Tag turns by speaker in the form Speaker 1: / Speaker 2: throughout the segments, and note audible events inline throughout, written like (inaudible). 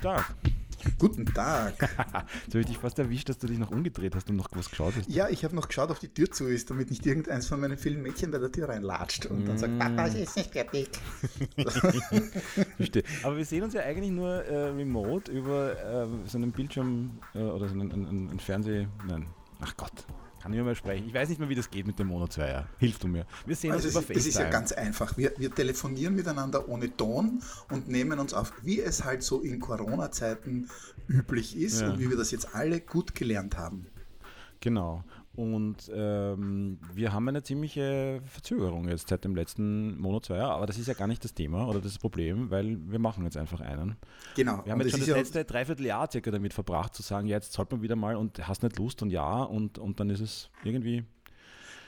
Speaker 1: Guten Tag.
Speaker 2: Guten Tag. (laughs)
Speaker 1: Jetzt habe ich dich fast erwischt, dass du dich noch umgedreht hast und noch was geschaut hast.
Speaker 2: Ja, ich habe noch geschaut, ob die Tür zu ist, damit nicht irgendeins von meinen vielen Mädchen bei der Tür reinlatscht und dann sagt, Papa, es ist nicht fertig. (laughs) (laughs)
Speaker 1: Verstehe. Aber wir sehen uns ja eigentlich nur äh, remote über äh, so einen Bildschirm äh, oder so einen, einen, einen Fernseh... Nein, ach Gott. Kann ich mehr sprechen. Ich weiß nicht mehr, wie das geht mit dem Mono 2. Hilf du mir. Wir sehen
Speaker 2: Also
Speaker 1: uns
Speaker 2: es,
Speaker 1: über
Speaker 2: ist- es ist ja
Speaker 1: FaceTime.
Speaker 2: ganz einfach. Wir, wir telefonieren miteinander ohne Ton und nehmen uns auf, wie es halt so in Corona-Zeiten üblich ist
Speaker 1: Ja.
Speaker 2: und wie wir das jetzt alle gut gelernt haben.
Speaker 1: Genau. Und ähm, wir haben eine ziemliche Verzögerung jetzt seit dem letzten Mono 2, aber das ist ja gar nicht das Thema oder das Problem, weil wir machen jetzt einfach einen.
Speaker 2: Genau.
Speaker 1: Wir haben
Speaker 2: Und
Speaker 1: jetzt schon
Speaker 2: es
Speaker 1: das
Speaker 2: ja-
Speaker 1: letzte Dreivierteljahr circa damit verbracht, zu sagen, ja, jetzt sollte man wieder mal und hast nicht Lust und ja und, und dann ist es irgendwie,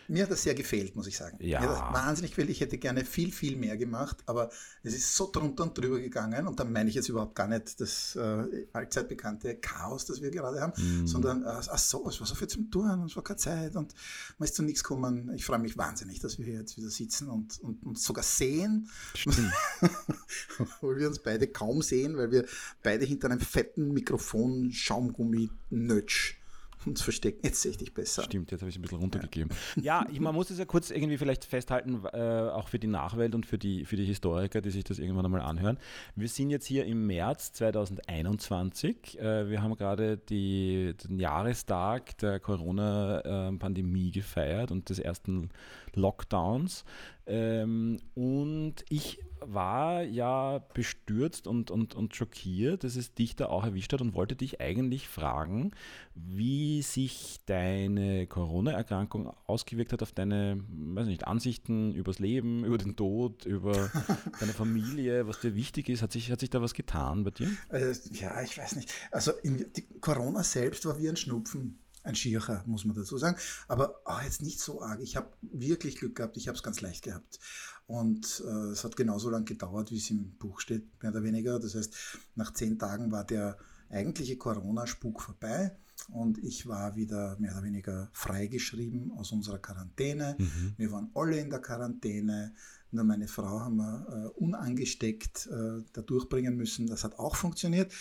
Speaker 2: Mir hat das sehr gefehlt, muss ich sagen.
Speaker 1: Ja.
Speaker 2: Mir hat das wahnsinnig gefehlt. Ich hätte gerne viel, viel mehr gemacht, aber es ist so drunter und drüber gegangen und dann meine ich jetzt überhaupt gar nicht das äh, allzeit bekannte Chaos, das wir gerade haben,
Speaker 1: Mhm.
Speaker 2: sondern äh, ach so, es war so viel zum Tun und es war keine Zeit und man ist zu nichts gekommen. Ich freue mich wahnsinnig, dass wir hier jetzt wieder sitzen und, und uns sogar sehen, (laughs) weil wir uns beide kaum sehen, weil wir beide hinter einem fetten Mikrofon Schaumgummi Nötsch uns verstecken. Jetzt sehe ich dich besser.
Speaker 1: stimmt, jetzt habe ich es ein bisschen runtergegeben. Ja, ich, man muss es ja kurz irgendwie vielleicht festhalten, äh, auch für die Nachwelt und für die, für die Historiker, die sich das irgendwann einmal anhören. Wir sind jetzt hier im März 2021. Äh, wir haben gerade die, den Jahrestag der Corona-Pandemie gefeiert und des ersten Lockdowns. Ähm, und ich war ja bestürzt und, und, und schockiert, dass es dich da auch erwischt hat und wollte dich eigentlich fragen, wie sich deine Corona-Erkrankung ausgewirkt hat auf deine, weiß nicht, Ansichten übers Leben, über den Tod, über (laughs) deine Familie, was dir wichtig ist. Hat sich, hat sich da was getan bei dir?
Speaker 2: Äh, ja, ich weiß nicht. Also in, die Corona selbst war wie ein Schnupfen. Ein Schiercher, muss man dazu sagen. Aber ah, jetzt nicht so arg. Ich habe wirklich Glück gehabt. Ich habe es ganz leicht gehabt. Und äh, es hat genauso lange gedauert, wie es im Buch steht, mehr oder weniger. Das heißt, nach zehn Tagen war der eigentliche Corona-Spuk vorbei. Und ich war wieder mehr oder weniger freigeschrieben aus unserer Quarantäne. Wir waren alle in der Quarantäne. Nur meine Frau haben wir äh, unangesteckt äh, da durchbringen müssen. Das hat auch funktioniert.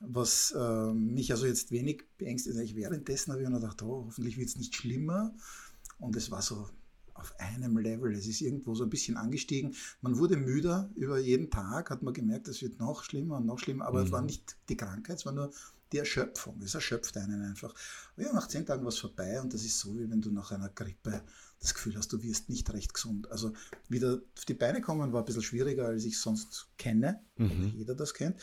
Speaker 2: Was äh, mich also jetzt wenig beängstigt, ich währenddessen habe ich mir gedacht, oh, hoffentlich wird es nicht schlimmer. Und es war so auf einem Level. Es ist irgendwo so ein bisschen angestiegen. Man wurde müder über jeden Tag, hat man gemerkt, es wird noch schlimmer und noch schlimmer. Aber es war nicht die Krankheit, es war nur die Erschöpfung. Es erschöpft einen einfach. Ja, nach zehn Tagen war es vorbei und das ist so, wie wenn du nach einer Grippe das Gefühl hast, du wirst nicht recht gesund. Also wieder auf die Beine kommen war ein bisschen schwieriger, als ich sonst kenne, weil jeder das kennt.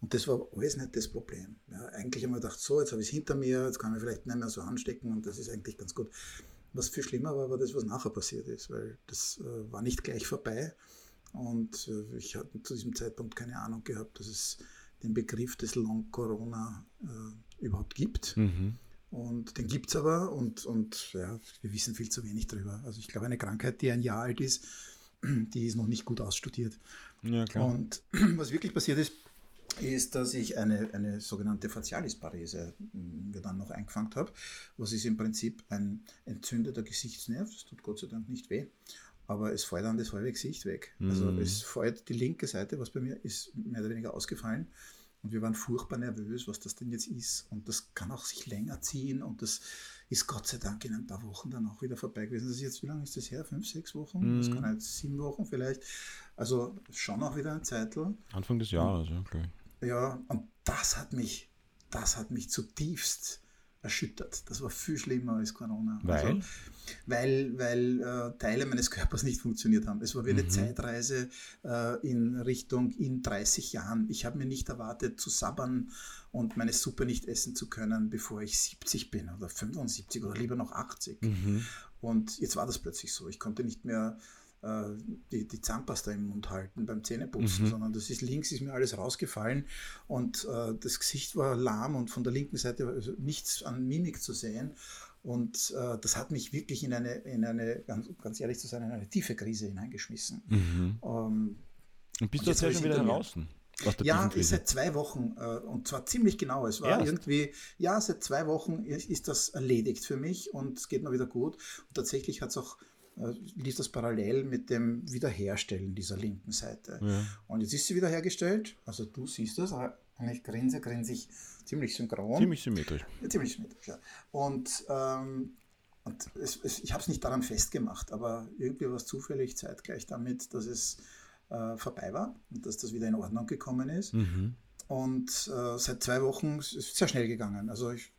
Speaker 2: Und das war alles nicht das Problem. Ja, eigentlich haben wir gedacht, so, jetzt habe ich es hinter mir, jetzt kann ich vielleicht nicht mehr so anstecken und das ist eigentlich ganz gut. Was viel schlimmer war, war das, was nachher passiert ist, weil das äh, war nicht gleich vorbei. Und äh, ich hatte zu diesem Zeitpunkt keine Ahnung gehabt, dass es den Begriff des Long Corona äh, überhaupt gibt. Und den gibt es aber und, und ja, wir wissen viel zu wenig drüber. Also ich glaube, eine Krankheit, die ein Jahr alt ist, (clears throat) die ist noch nicht gut ausstudiert.
Speaker 1: Ja,
Speaker 2: Und (clears throat) was wirklich passiert ist, ist, dass ich eine, eine sogenannte Facialisparese mh, mir dann noch eingefangen habe. Was ist im Prinzip ein entzündeter Gesichtsnerv. Das tut Gott sei Dank nicht weh. Aber es fällt dann das halbe Gesicht weg. Also es fällt die linke Seite, was bei mir ist, mehr oder weniger ausgefallen. Und wir waren furchtbar nervös, was das denn jetzt ist. Und das kann auch sich länger ziehen. Und das ist Gott sei Dank in ein paar Wochen dann auch wieder vorbei gewesen. Das ist jetzt, wie lange ist das her? Fünf, sechs Wochen? Das kann jetzt sieben Wochen vielleicht. Also schon auch wieder ein Zeitl.
Speaker 1: Anfang des Jahres, ja, klar.
Speaker 2: Ja, und das hat mich, das hat mich zutiefst erschüttert. Das war viel schlimmer als Corona.
Speaker 1: Weil?
Speaker 2: Also, weil weil äh, Teile meines Körpers nicht funktioniert haben. Es war wie eine Zeitreise äh, in Richtung in 30 Jahren. Ich habe mir nicht erwartet zu sabbern und meine Suppe nicht essen zu können, bevor ich 70 bin oder 75 oder lieber noch 80. Und jetzt war das plötzlich so. Ich konnte nicht mehr die, die Zahnpasta im Mund halten beim Zähneputzen, sondern das ist links ist mir alles rausgefallen und äh, das Gesicht war lahm und von der linken Seite war also nichts an Mimik zu sehen. Und äh, das hat mich wirklich in eine, in eine ganz, ganz ehrlich zu sein, in eine tiefe Krise hineingeschmissen. Ähm,
Speaker 1: Und bist du jetzt schon wieder draußen?
Speaker 2: Ja, ist seit zwei Wochen äh, und zwar ziemlich genau. Es war
Speaker 1: Erst?
Speaker 2: irgendwie, ja, seit zwei Wochen ist, ist das erledigt für mich und es geht mir wieder gut. Und tatsächlich hat es auch äh, lief das parallel mit dem Wiederherstellen dieser linken Seite.
Speaker 1: Ja.
Speaker 2: Und jetzt ist sie wiederhergestellt. Also du siehst das, und ich grinse, grinse ich ziemlich synchron.
Speaker 1: Ziemlich symmetrisch.
Speaker 2: Ja, ziemlich symmetrisch, ja. Und, ähm, und es, es, ich habe es nicht daran festgemacht, aber irgendwie war es zufällig zeitgleich damit, dass es äh, vorbei war und dass das wieder in Ordnung gekommen ist.
Speaker 1: Mhm.
Speaker 2: Und äh, seit zwei Wochen ist es sehr schnell gegangen. Also ich,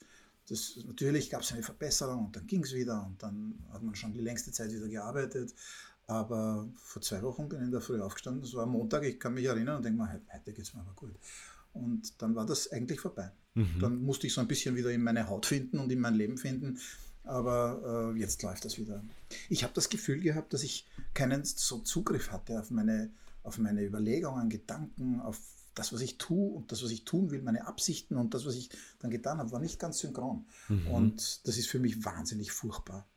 Speaker 2: das, natürlich gab es eine Verbesserung und dann ging es wieder und dann hat man schon die längste Zeit wieder gearbeitet. Aber vor zwei Wochen bin ich in der Früh aufgestanden, das war Montag, ich kann mich erinnern und denke mir, heute geht es mir aber gut. Und dann war das eigentlich vorbei.
Speaker 1: Mhm.
Speaker 2: Dann musste ich so ein bisschen wieder in meine Haut finden und in mein Leben finden. Aber äh, jetzt läuft das wieder. Ich habe das Gefühl gehabt, dass ich keinen so Zugriff hatte auf meine, auf meine Überlegungen, Gedanken, auf das, was ich tue und das, was ich tun will, meine Absichten und das, was ich dann getan habe, war nicht ganz synchron.
Speaker 1: Mhm.
Speaker 2: Und das ist für mich wahnsinnig furchtbar,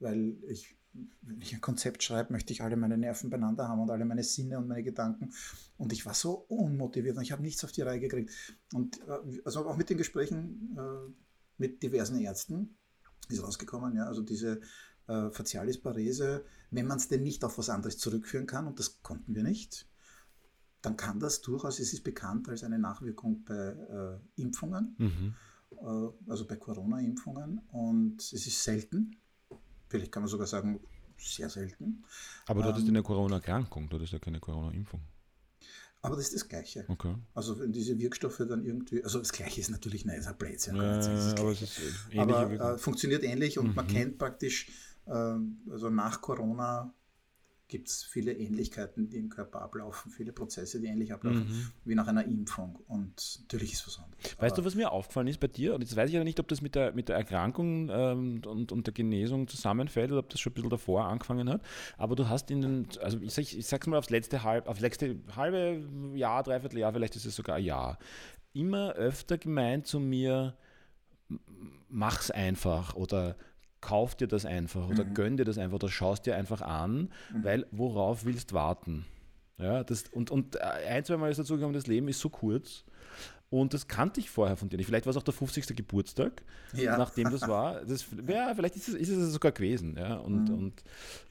Speaker 2: weil ich wenn ich ein Konzept schreibe, möchte ich alle meine Nerven beieinander haben und alle meine Sinne und meine Gedanken. Und ich war so unmotiviert und ich habe nichts auf die Reihe gekriegt. Und äh, also auch mit den Gesprächen äh, mit diversen Ärzten ist rausgekommen, ja, also diese äh, Facialis Parese, wenn man es denn nicht auf was anderes zurückführen kann, und das konnten wir nicht, dann kann das durchaus, es ist bekannt als eine Nachwirkung bei äh, Impfungen,
Speaker 1: Mhm.
Speaker 2: äh, also bei Corona-Impfungen. Und es ist selten, vielleicht kann man sogar sagen, sehr selten.
Speaker 1: Aber du hattest
Speaker 2: Ähm,
Speaker 1: eine Corona-Erkrankung, du hattest ja keine Corona-Impfung.
Speaker 2: Aber das ist das Gleiche.
Speaker 1: Okay.
Speaker 2: Also wenn diese Wirkstoffe dann irgendwie, also das Gleiche ist natürlich, nein, ist ein Blödsinn.
Speaker 1: Ja,
Speaker 2: das
Speaker 1: aber es ist
Speaker 2: aber äh, funktioniert ähnlich und man
Speaker 1: Mhm.
Speaker 2: kennt praktisch, ähm, also nach Corona gibt es viele Ähnlichkeiten, die im Körper ablaufen, viele Prozesse, die ähnlich ablaufen,
Speaker 1: Mhm.
Speaker 2: wie nach einer Impfung. Und natürlich ist was anderes.
Speaker 1: Weißt du, was mir aufgefallen ist bei dir? Und jetzt weiß ich ja nicht, ob das mit der, mit der Erkrankung ähm, und, und der Genesung zusammenfällt oder ob das schon ein bisschen davor angefangen hat. Aber du hast in den, also ich, sag, ich sag's mal aufs letzte halb, aufs letzte halbe Jahr, dreiviertel Jahr, vielleicht ist es sogar ein Jahr, immer öfter gemeint zu mir, mach's einfach oder kauf dir das einfach oder
Speaker 2: Mhm.
Speaker 1: gönn dir das einfach oder schaust dir einfach an, weil worauf willst warten? Ja, das, und, und ein, zwei Mal ist dazu gekommen, das Leben ist so kurz. Und das kannte ich vorher von dir. Vielleicht war es auch der 50. Geburtstag,
Speaker 2: Ja.
Speaker 1: nachdem das war. Das, ja, vielleicht ist es, ist es sogar gewesen. Ja, und
Speaker 2: Mhm.
Speaker 1: und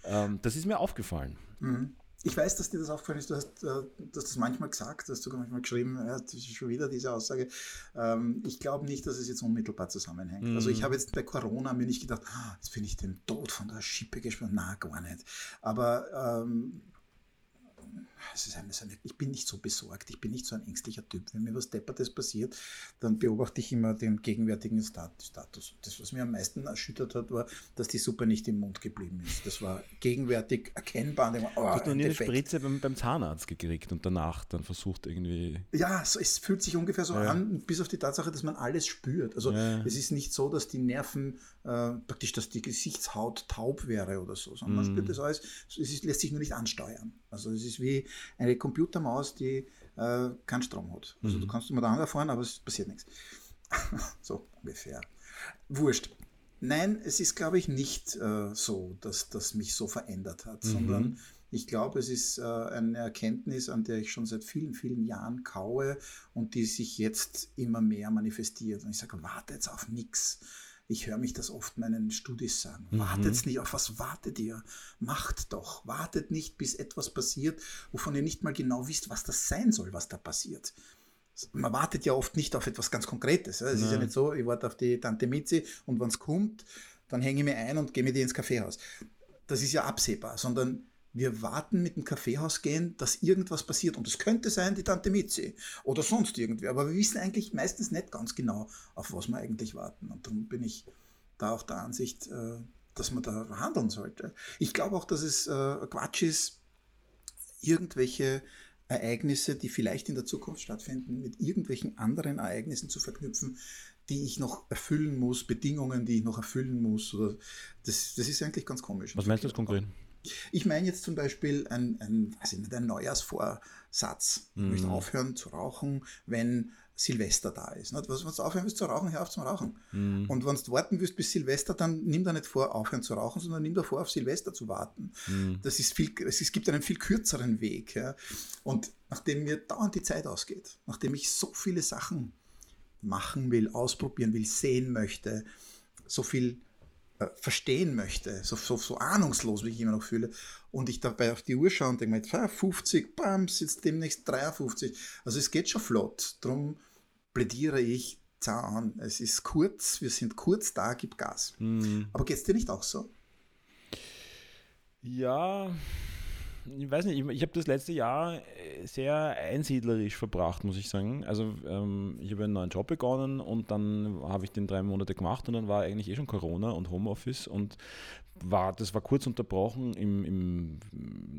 Speaker 1: ähm, das ist mir aufgefallen.
Speaker 2: Mhm. Ich weiß, dass dir das aufgefallen ist. Du hast, äh, du hast das manchmal gesagt, hast sogar manchmal geschrieben, ja, das ist schon wieder diese Aussage. Ähm, Ich glaube nicht, dass es jetzt unmittelbar zusammenhängt.
Speaker 1: Mhm.
Speaker 2: Also ich habe jetzt bei Corona mir nicht gedacht, "Ah, jetzt bin ich dem Tod von der Schippe gesprungen. Na, gar nicht. Aber ähm, es ist so eine, ich bin nicht so besorgt, ich bin nicht so ein ängstlicher Typ. Wenn mir was Deppertes passiert, dann beobachte ich immer den gegenwärtigen Stat- Status. Das, was mir am meisten erschüttert hat, war, dass die Suppe nicht im Mund geblieben ist. Das war gegenwärtig erkennbar. War, oh,
Speaker 1: Du hast noch
Speaker 2: ein
Speaker 1: nie eine. Spritze beim, beim Zahnarzt gekriegt und danach dann versucht irgendwie.
Speaker 2: Ja, so, es fühlt sich ungefähr so
Speaker 1: Ja.
Speaker 2: an, bis auf die Tatsache, dass man alles spürt. Also
Speaker 1: Ja.
Speaker 2: es ist nicht so, dass die Nerven, äh, praktisch, dass die Gesichtshaut taub wäre oder so, sondern man
Speaker 1: Mhm.
Speaker 2: spürt das alles. Es ist, lässt sich nur nicht ansteuern. Also es ist wie eine Computermaus, die äh, keinen Strom hat. Also
Speaker 1: Mhm.
Speaker 2: du kannst immer da anfahren, aber es passiert nichts. (laughs) so ungefähr. Wurscht. Nein, es ist, glaube ich, nicht äh, so, dass das mich so verändert hat,
Speaker 1: Mhm.
Speaker 2: sondern ich glaube, es ist äh, eine Erkenntnis, an der ich schon seit vielen, vielen Jahren kaue und die sich jetzt immer mehr manifestiert. Und ich sage, wartet auf nichts. Ich höre mich das oft meinen Studis sagen.
Speaker 1: Mhm.
Speaker 2: Wartet nicht, auf was wartet ihr? Macht doch. Wartet nicht, bis etwas passiert, wovon ihr nicht mal genau wisst, was das sein soll, was da passiert. Man wartet ja oft nicht auf etwas ganz Konkretes. Es ist ja nicht so, ich warte auf die Tante Mizi und wenn es kommt, dann hänge ich mir ein und gehe mit ihr ins Kaffeehaus. Das ist ja absehbar, sondern wir warten mit dem Kaffeehaus gehen, dass irgendwas passiert. Und es könnte sein, die Tante Mizi oder sonst irgendwer. Aber wir wissen eigentlich meistens nicht ganz genau, auf was wir eigentlich warten. Und darum bin ich da auch der Ansicht, äh, dass man da handeln sollte. Ich glaube auch, dass es äh, Quatsch ist, irgendwelche Ereignisse, die vielleicht in der Zukunft stattfinden, mit irgendwelchen anderen Ereignissen zu verknüpfen, die ich noch erfüllen muss, Bedingungen, die ich noch erfüllen muss. Oder das, das ist eigentlich ganz komisch.
Speaker 1: Was meinst du jetzt konkret?
Speaker 2: Ich meine jetzt zum Beispiel ein, ein, weiß ich nicht, ein Neujahrsvorsatz. Ich möchte
Speaker 1: Mhm.
Speaker 2: aufhören zu rauchen, wenn Silvester da ist. Nicht? Was, wenn du aufhören willst zu rauchen, hör auf zum Rauchen.
Speaker 1: Mhm.
Speaker 2: Und wenn du warten willst bis Silvester, dann nimm da nicht vor, aufhören zu rauchen, sondern nimm da vor, auf Silvester zu warten.
Speaker 1: Mhm.
Speaker 2: Das ist viel, es, gibt einen viel kürzeren Weg. Ja. Und nachdem mir dauernd die Zeit ausgeht, nachdem ich so viele Sachen machen will, ausprobieren will, sehen möchte, so viel verstehen möchte, so, so, so ahnungslos, wie ich immer noch fühle, und ich dabei auf die Uhr schaue und denke mir, 50, bam, sitzt demnächst 53. Also es geht schon flott. Darum plädiere ich an. Es ist kurz, wir sind kurz da, gib Gas. Mhm. Aber geht es dir nicht auch so?
Speaker 1: Ja, ich weiß nicht, ich, ich habe das letzte Jahr äh, sehr einsiedlerisch verbracht, muss ich sagen. Also ähm, ich habe einen neuen Job begonnen und dann habe ich den drei Monate gemacht und dann war eigentlich eh schon Corona und Homeoffice und war, das war kurz unterbrochen im, im,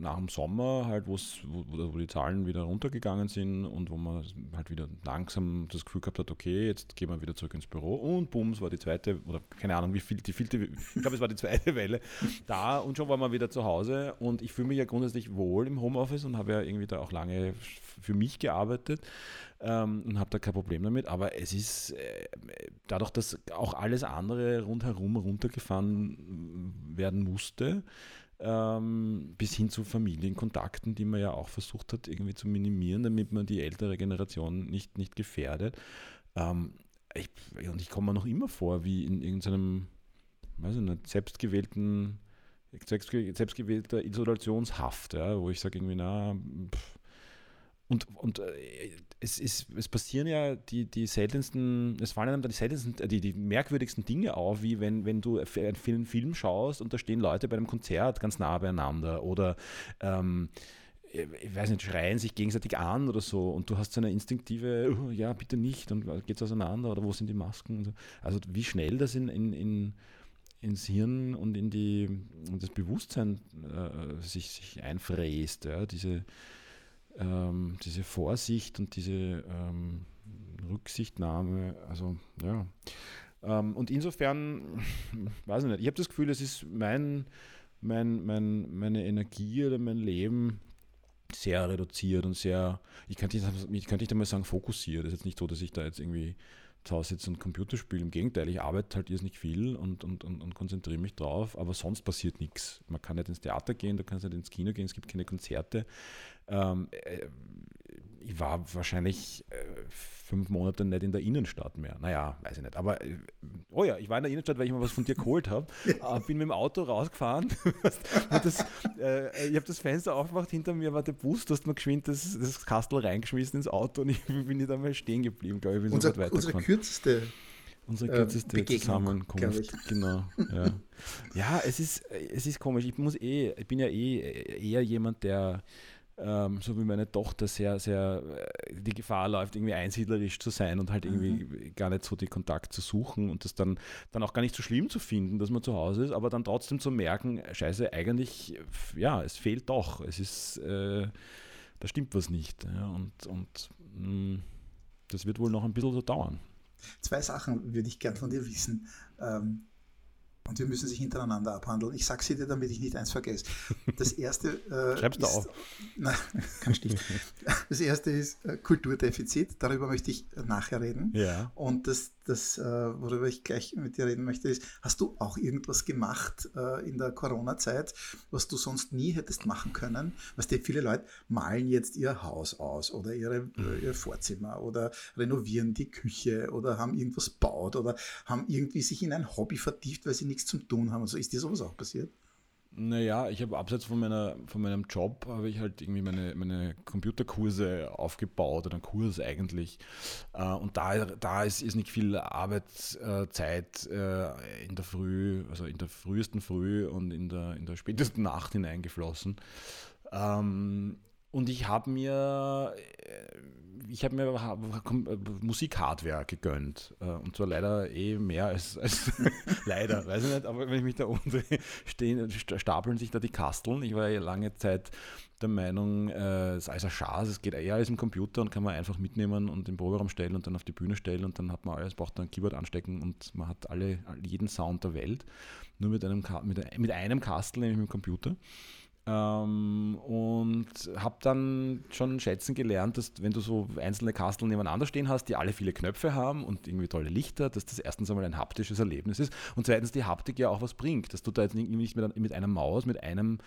Speaker 1: nach dem Sommer, halt, wo, wo die Zahlen wieder runtergegangen sind und wo man halt wieder langsam das Gefühl gehabt hat, okay, jetzt gehen wir wieder zurück ins Büro. Und bums, war die zweite, oder keine Ahnung, wie viel, die vielte, ich glaube, es war die zweite (laughs) Welle da und schon war man wieder zu Hause. Und ich fühle mich ja grundsätzlich wohl im Homeoffice und habe ja irgendwie da auch lange für mich gearbeitet ähm, und habe da kein Problem damit. Aber es ist äh, dadurch, dass auch alles andere rundherum runtergefahren werden musste, ähm, bis hin zu Familienkontakten, die man ja auch versucht hat, irgendwie zu minimieren, damit man die ältere Generation nicht, nicht gefährdet. Ähm, ich, und ich komme mir noch immer vor, wie in irgendeinem, weiß ich nicht, selbstgewählten selbstgewählter Isolationshaft, ja, wo ich sage irgendwie, na, pff, und, und äh, es, ist, es passieren ja die, die seltensten, es fallen einem dann die seltensten, die, die merkwürdigsten Dinge auf, wie wenn, wenn du einen Film schaust und da stehen Leute bei einem Konzert ganz nah beieinander oder ähm, ich weiß nicht, schreien sich gegenseitig an oder so und du hast so eine instinktive, oh, ja, bitte nicht und geht es auseinander oder wo sind die Masken? So. Also wie schnell das in, in, in, ins Hirn und in, die, in das Bewusstsein äh, sich, sich einfräst, ja, diese ähm, diese Vorsicht und diese ähm, Rücksichtnahme, also ja. Ähm, und insofern, (laughs) weiß ich nicht, ich habe das Gefühl, es ist mein, mein, mein, meine Energie oder mein Leben sehr reduziert und sehr, ich kann nicht, ich kann nicht einmal sagen fokussiert. Es ist jetzt nicht so, dass ich da jetzt irgendwie zu Hause sitze und Computer spiele. Im Gegenteil, ich arbeite halt jetzt nicht viel und, und, und, und konzentriere mich drauf, aber sonst passiert nichts. Man kann nicht ins Theater gehen, du kannst nicht ins Kino gehen, es gibt keine Konzerte. Ähm, äh, ich war wahrscheinlich äh, fünf Monate nicht in der Innenstadt mehr. Naja, weiß ich nicht. Aber, äh, oh ja, ich war in der Innenstadt, weil ich mal was von dir geholt habe. (laughs) äh, bin mit dem Auto rausgefahren. (laughs) das, äh, ich habe das Fenster aufgemacht, hinter mir war der Bus, du hast mir geschwind das, das Kastel reingeschmissen ins Auto und ich bin nicht einmal stehen geblieben, glaube ich. Bin
Speaker 2: Unser, so unsere kürzeste
Speaker 1: Unsere kürzeste äh, Zusammenkunft. Genau. (laughs) Ja. ja, es ist, es ist komisch. Ich muss eh, ich bin ja eh eher jemand, der ähm, so wie meine Tochter sehr, sehr äh, die Gefahr läuft, irgendwie einsiedlerisch zu sein und halt irgendwie mhm. gar nicht so den Kontakt zu suchen und das dann, dann auch gar nicht so schlimm zu finden, dass man zu Hause ist, aber dann trotzdem zu merken, scheiße, eigentlich, ja, es fehlt doch. Es ist, äh, da stimmt was nicht. Ja, und und mh, mm, das wird wohl noch ein bisschen so dauern.
Speaker 2: Zwei Sachen würde ich gern von dir wissen. Ähm, und wir müssen sich hintereinander abhandeln. Ich sage sie dir, damit ich nicht eins vergesse. Das erste. (laughs)
Speaker 1: Äh, Schreibst du auf? (laughs)
Speaker 2: Nein, nicht. Das erste ist äh, Kulturdefizit. Darüber möchte ich nachher reden.
Speaker 1: Ja.
Speaker 2: Und das, das äh, worüber ich gleich mit dir reden möchte, ist: Hast du auch irgendwas gemacht äh, in der Corona-Zeit, was du sonst nie hättest machen können? Was die viele Leute malen jetzt ihr Haus aus oder ihre, mhm. ihr Vorzimmer oder renovieren die Küche oder haben irgendwas baut oder haben irgendwie sich in ein Hobby vertieft, weil sie nichts zum Tun haben. Also ist dir sowas auch passiert?
Speaker 1: Naja, ich habe abseits von, meiner, von meinem Job, habe ich halt irgendwie meine, meine Computerkurse aufgebaut oder einen Kurs eigentlich. Äh, und da, da ist, ist nicht viel Arbeitszeit äh, in der Früh, also in der frühesten Früh und in der, in der spätesten Nacht hineingeflossen. Und ich habe mir ich habe mir Musikhardware gegönnt. Äh, und zwar leider eh mehr als, (laughs) als leider, weiß ich nicht, aber wenn ich mich da umdrehe, (laughs) stehen, stapeln sich da die Kasteln. Ich war ja lange Zeit der Meinung, äh, es ist also Schaß, es geht eher als im Computer und kann man einfach mitnehmen und im Proberaum stellen und dann auf die Bühne stellen und dann hat man alles, braucht dann ein Keyboard anstecken und man hat alle, jeden Sound der Welt, nur mit einem, mit einem Kastel, nämlich mit dem Computer. Ähm, und habe dann schon schätzen gelernt, dass wenn du so einzelne Kasteln nebeneinander stehen hast, die alle viele Knöpfe haben und irgendwie tolle Lichter, dass das erstens einmal ein haptisches Erlebnis ist und zweitens die Haptik ja auch was bringt, dass du da jetzt nicht mit, mit einer Maus, mit, einem,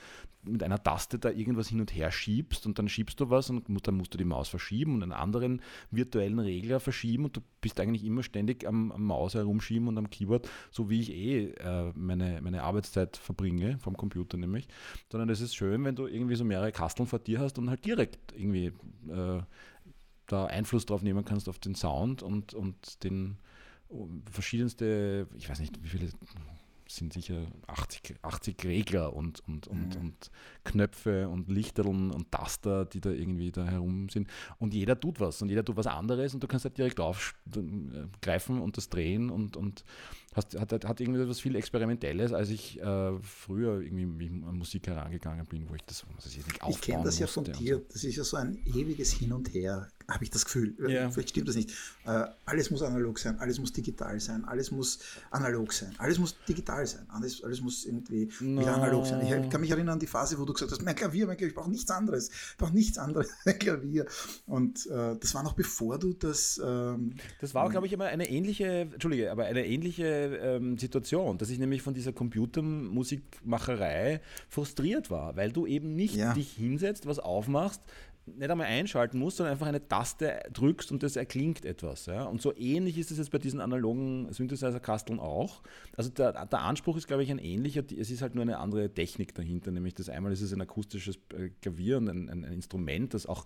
Speaker 1: mit einer Taste da irgendwas hin und her schiebst und dann schiebst du was und dann musst du die Maus verschieben und einen anderen virtuellen Regler verschieben und du bist eigentlich immer ständig am, am Maus herumschieben und am Keyboard, so wie ich eh äh, meine, meine Arbeitszeit verbringe, vom Computer nämlich, sondern das ist ist schön, wenn du irgendwie so mehrere Kasteln vor dir hast und halt direkt irgendwie äh, da Einfluss drauf nehmen kannst auf den Sound und, und den uh, verschiedenste, ich weiß nicht, wie viele sind sicher 80, 80 Regler und, und, und, mhm. und Knöpfe und Lichterln und Taster, die da irgendwie da herum sind. Und jeder tut was und jeder tut was anderes und du kannst halt direkt aufgreifen und das drehen und, und hast, hat, hat irgendwie etwas viel Experimentelles, als ich äh, früher irgendwie an Musik herangegangen bin, wo ich das was
Speaker 2: ich nicht Ich kenne das ja von dir. So. Das ist ja so ein ewiges Hin und Her, habe ich das Gefühl. Ja. Vielleicht stimmt das nicht. Äh, alles muss analog sein, alles muss digital sein, alles muss analog sein, alles muss digital sein, alles, alles muss irgendwie no. wieder analog sein. Ich, ich, kann mich erinnern an die Phase, wo du gesagt hast, mein Klavier, mein Klavier, ich brauche nichts anderes, ich brauche nichts anderes, (laughs) mein Klavier. Und äh, das war noch bevor du das... Ähm,
Speaker 1: das war, glaube ich, immer eine ähnliche, Entschuldige, aber eine ähnliche ähm, Situation, dass ich nämlich von dieser Computermusikmacherei frustriert war, weil du eben nicht ja. dich hinsetzt, was aufmachst, nicht einmal einschalten musst, sondern einfach eine Taste drückst und das erklingt etwas. Ja? Und so ähnlich ist es jetzt bei diesen analogen Synthesizer-Kasteln auch. Also der, der, Anspruch ist, glaube ich, ein ähnlicher. Es ist halt nur eine andere Technik dahinter. Nämlich das einmal ist es ein akustisches äh, Klavier und ein, ein, ein Instrument, das auch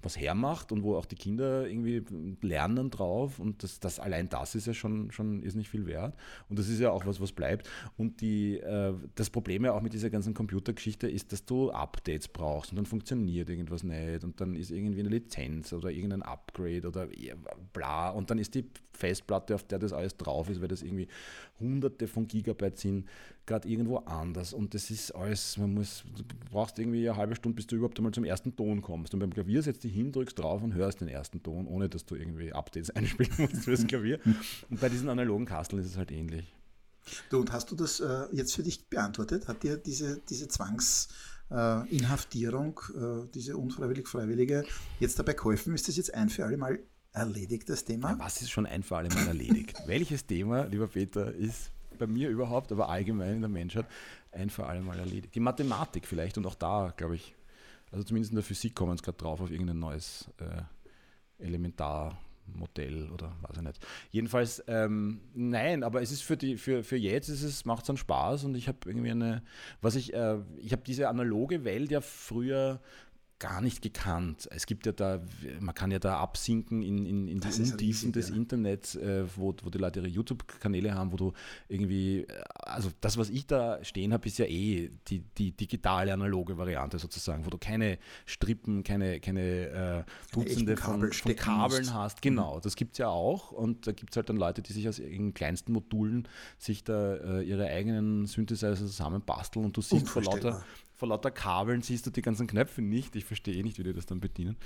Speaker 1: was hermacht und wo auch die Kinder irgendwie lernen drauf und das, das allein das ist ja schon, schon ist nicht viel wert. Und das ist ja auch was, was bleibt. Und die, äh, das Problem ja auch mit dieser ganzen Computergeschichte ist, dass du Updates brauchst und dann funktioniert irgendwas nicht und dann ist irgendwie eine Lizenz oder irgendein Upgrade oder bla. Und dann ist die Festplatte, auf der das alles drauf ist, weil das irgendwie hunderte von Gigabyte sind, gerade irgendwo anders. Und das ist alles, man muss, du brauchst irgendwie eine halbe Stunde, bis du überhaupt einmal zum ersten Ton kommst. Und beim Klavier setzt dich hin, drückst drauf und hörst den ersten Ton, ohne dass du irgendwie Updates (laughs) einspielen musst fürs Klavier. (laughs) und bei diesen analogen Kasteln ist es halt ähnlich.
Speaker 2: Du, und hast du das äh, jetzt für dich beantwortet? Hat dir diese, diese Zwangsinhaftierung, äh, äh, diese unfreiwillig-freiwillige, jetzt dabei geholfen? Ist das jetzt ein für alle Mal erledigt, das Thema?
Speaker 1: Ja, was ist schon ein für alle Mal erledigt? (laughs) Welches Thema, lieber Peter, ist bei mir überhaupt, aber allgemein in der Menschheit ein für alle Mal erledigt? Die Mathematik vielleicht und auch da, glaube ich, also zumindest in der Physik kommen es gerade drauf auf irgendein neues äh, Elementarmodell oder weiß ich nicht. Jedenfalls, ähm, nein, aber es ist für die, für, für jetzt ist es, macht es dann Spaß und ich habe irgendwie eine, was ich, äh, ich habe diese analoge Welt ja früher gar nicht gekannt. Es gibt ja da, man kann ja da absinken in, in, in die Untiefen des ja. Internets, äh, wo, wo die Leute ihre YouTube-Kanäle haben, wo du irgendwie, äh, also das, was ich da stehen habe, ist ja eh die, die digitale, analoge Variante sozusagen, wo du keine Strippen, keine, keine äh, Dutzende von, von, Kabeln musst. hast. Genau, mhm. das gibt es ja auch und da gibt es halt dann Leute, die sich aus ihren kleinsten Modulen sich da äh, ihre eigenen Synthesizer zusammenbasteln und du siehst vor lauter vor lauter Kabeln siehst du die ganzen Knöpfe nicht. Ich verstehe eh nicht, wie die das dann bedienen.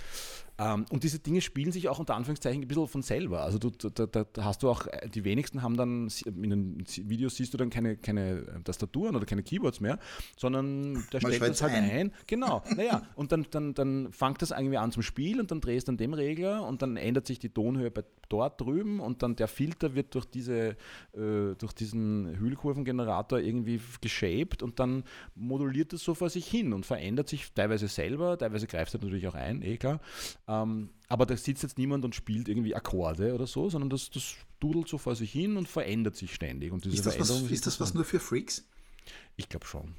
Speaker 1: Ähm, und diese Dinge spielen sich auch unter Anführungszeichen ein bisschen von selber. Also du, da, da, hast du auch, äh, die wenigsten haben dann, in den Videos siehst du dann keine, keine äh, Tastaturen oder keine Keyboards mehr, sondern der stellt das halt ein. ein. Genau, naja, und dann, dann, dann fängt das irgendwie an zum Spiel und dann drehst du an dem Regler und dann ändert sich die Tonhöhe bei dort drüben und dann der Filter wird durch, diese, äh, durch diesen Hüllkurvengenerator irgendwie geshaped und dann moduliert es so vor sich hin und verändert sich teilweise selber, teilweise greift es natürlich auch ein, eh klar. Ähm, aber da sitzt jetzt niemand und spielt irgendwie Akkorde oder so, sondern das, das dudelt so vor sich hin und verändert sich ständig. Und
Speaker 2: diese ist das, was, ist das was nur für Freaks?
Speaker 1: Ich glaube schon.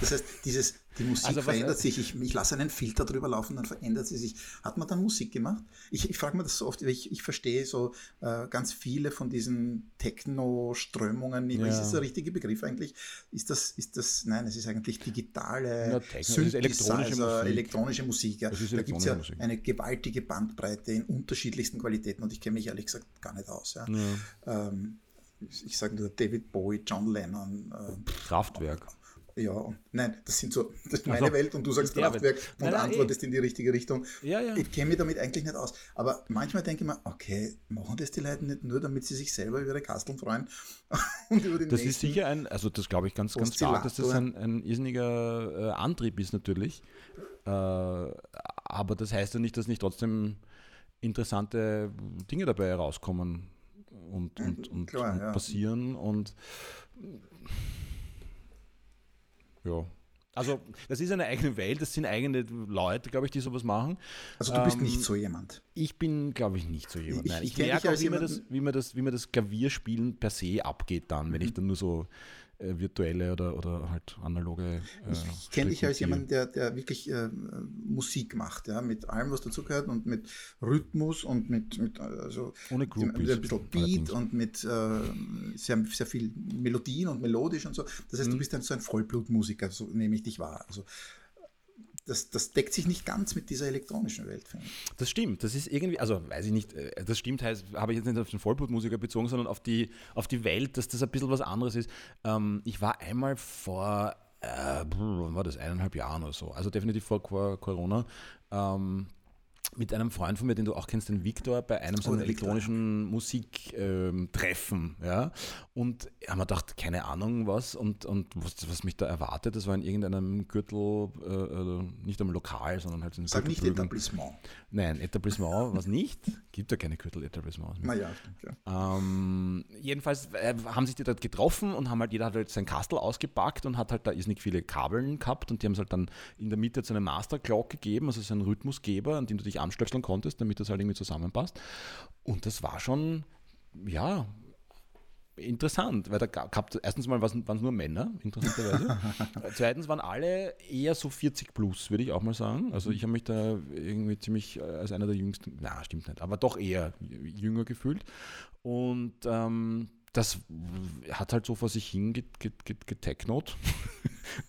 Speaker 2: Das heißt, dieses, die Musik also verändert sich. Ich, ich lasse einen Filter drüber laufen, dann verändert sie sich. Hat man dann Musik gemacht? Ich, ich frage mir das so oft, ich, ich verstehe so äh, ganz viele von diesen Techno-Strömungen nicht. Ja. Ist das der richtige Begriff eigentlich? Ist das, ist das, nein, es ist eigentlich digitale,
Speaker 1: ja, Techno, elektronische Musik.
Speaker 2: Elektronische Musik ja. Da gibt es ja Musik. eine gewaltige Bandbreite in unterschiedlichsten Qualitäten und ich kenne mich ehrlich gesagt gar nicht aus. Ja. Ähm, ich sage nur David Bowie, John Lennon.
Speaker 1: Äh, Kraftwerk.
Speaker 2: Ja, nein, das sind so, das ist meine so, Welt und du sagst Kraftwerk und nein, nein, antwortest eh. in die richtige Richtung.
Speaker 1: Ja, ja.
Speaker 2: Ich kenne mich damit eigentlich nicht aus. Aber manchmal denke ich mir, okay, machen das die Leute nicht nur, damit sie sich selber über ihre Kasteln freuen (laughs)
Speaker 1: und über den Das ist sicher ein, also das glaube ich ganz, ganz stark, dass das ein, ein irrsinniger äh, Antrieb ist natürlich. Äh, aber das heißt ja nicht, dass nicht trotzdem interessante Dinge dabei herauskommen und, und, und, Klar, und ja. passieren und ja. Also, das ist eine eigene Welt, das sind eigene Leute, glaube ich, die sowas machen.
Speaker 2: Also, du bist ähm, nicht so jemand.
Speaker 1: Ich bin, glaube ich, nicht so jemand. Nein, ich, ich merke auch, wie mir, das, wie, mir das, wie mir das Klavierspielen per se abgeht dann, wenn mhm. ich dann nur so äh, virtuelle oder, oder halt analoge.
Speaker 2: Äh, ich, kenne dich als jemand, der, der wirklich äh, Musik macht, ja, mit allem, was dazugehört und mit Rhythmus und mit, mit also
Speaker 1: Ohne
Speaker 2: Groupies, mit ein bisschen Beat allerdings. und mit äh, sehr, sehr viel Melodien und melodisch und so. Das heißt, mhm. du bist dann so ein Vollblutmusiker, so nehme ich dich wahr. Also das, das deckt sich nicht ganz mit dieser elektronischen Welt.
Speaker 1: Das stimmt. Das ist irgendwie, also weiß ich nicht, äh, das stimmt heißt, habe ich jetzt nicht auf den Vollblutmusiker bezogen, sondern auf die, auf die Welt, dass das ein bisschen was anderes ist. Ähm, ich war einmal vor, äh, war das, eineinhalb Jahren oder so, also definitiv vor Corona, ähm, mit einem Freund von mir, den du auch kennst, den Viktor, bei einem so einem oh, elektronischen Musiktreffen. Ähm, ja? Und haben wir gedacht, keine Ahnung was und, und was, was mich da erwartet, das war in irgendeinem Gürtel, äh, äh nicht am Lokal, sondern halt in
Speaker 2: Sag nicht Etablissement.
Speaker 1: Nein, Etablissement was nicht. Gibt ja keine Gürtel-Etablissements.
Speaker 2: Naja,
Speaker 1: stimmt, ja. Ähm, jedenfalls äh, haben sich die dort getroffen und haben halt, jeder hat halt sein Kastel ausgepackt und hat halt da nicht viele Kabeln gehabt und die haben es halt dann in der Mitte so eine Master-Clock gegeben, also so einen Rhythmusgeber, an den du dich anstöpseln konntest, damit das halt irgendwie zusammenpasst. Und das war schon, ja, interessant, weil da gab erstens mal waren es nur Männer, interessanterweise. (laughs) Zweitens waren alle eher so 40 plus, würde ich auch mal sagen. Also ich habe mich da irgendwie ziemlich äh, als einer der jüngsten, na stimmt nicht, aber doch eher jünger gefühlt. Und ähm, das hat halt so vor sich hin getechnot. (laughs) (laughs)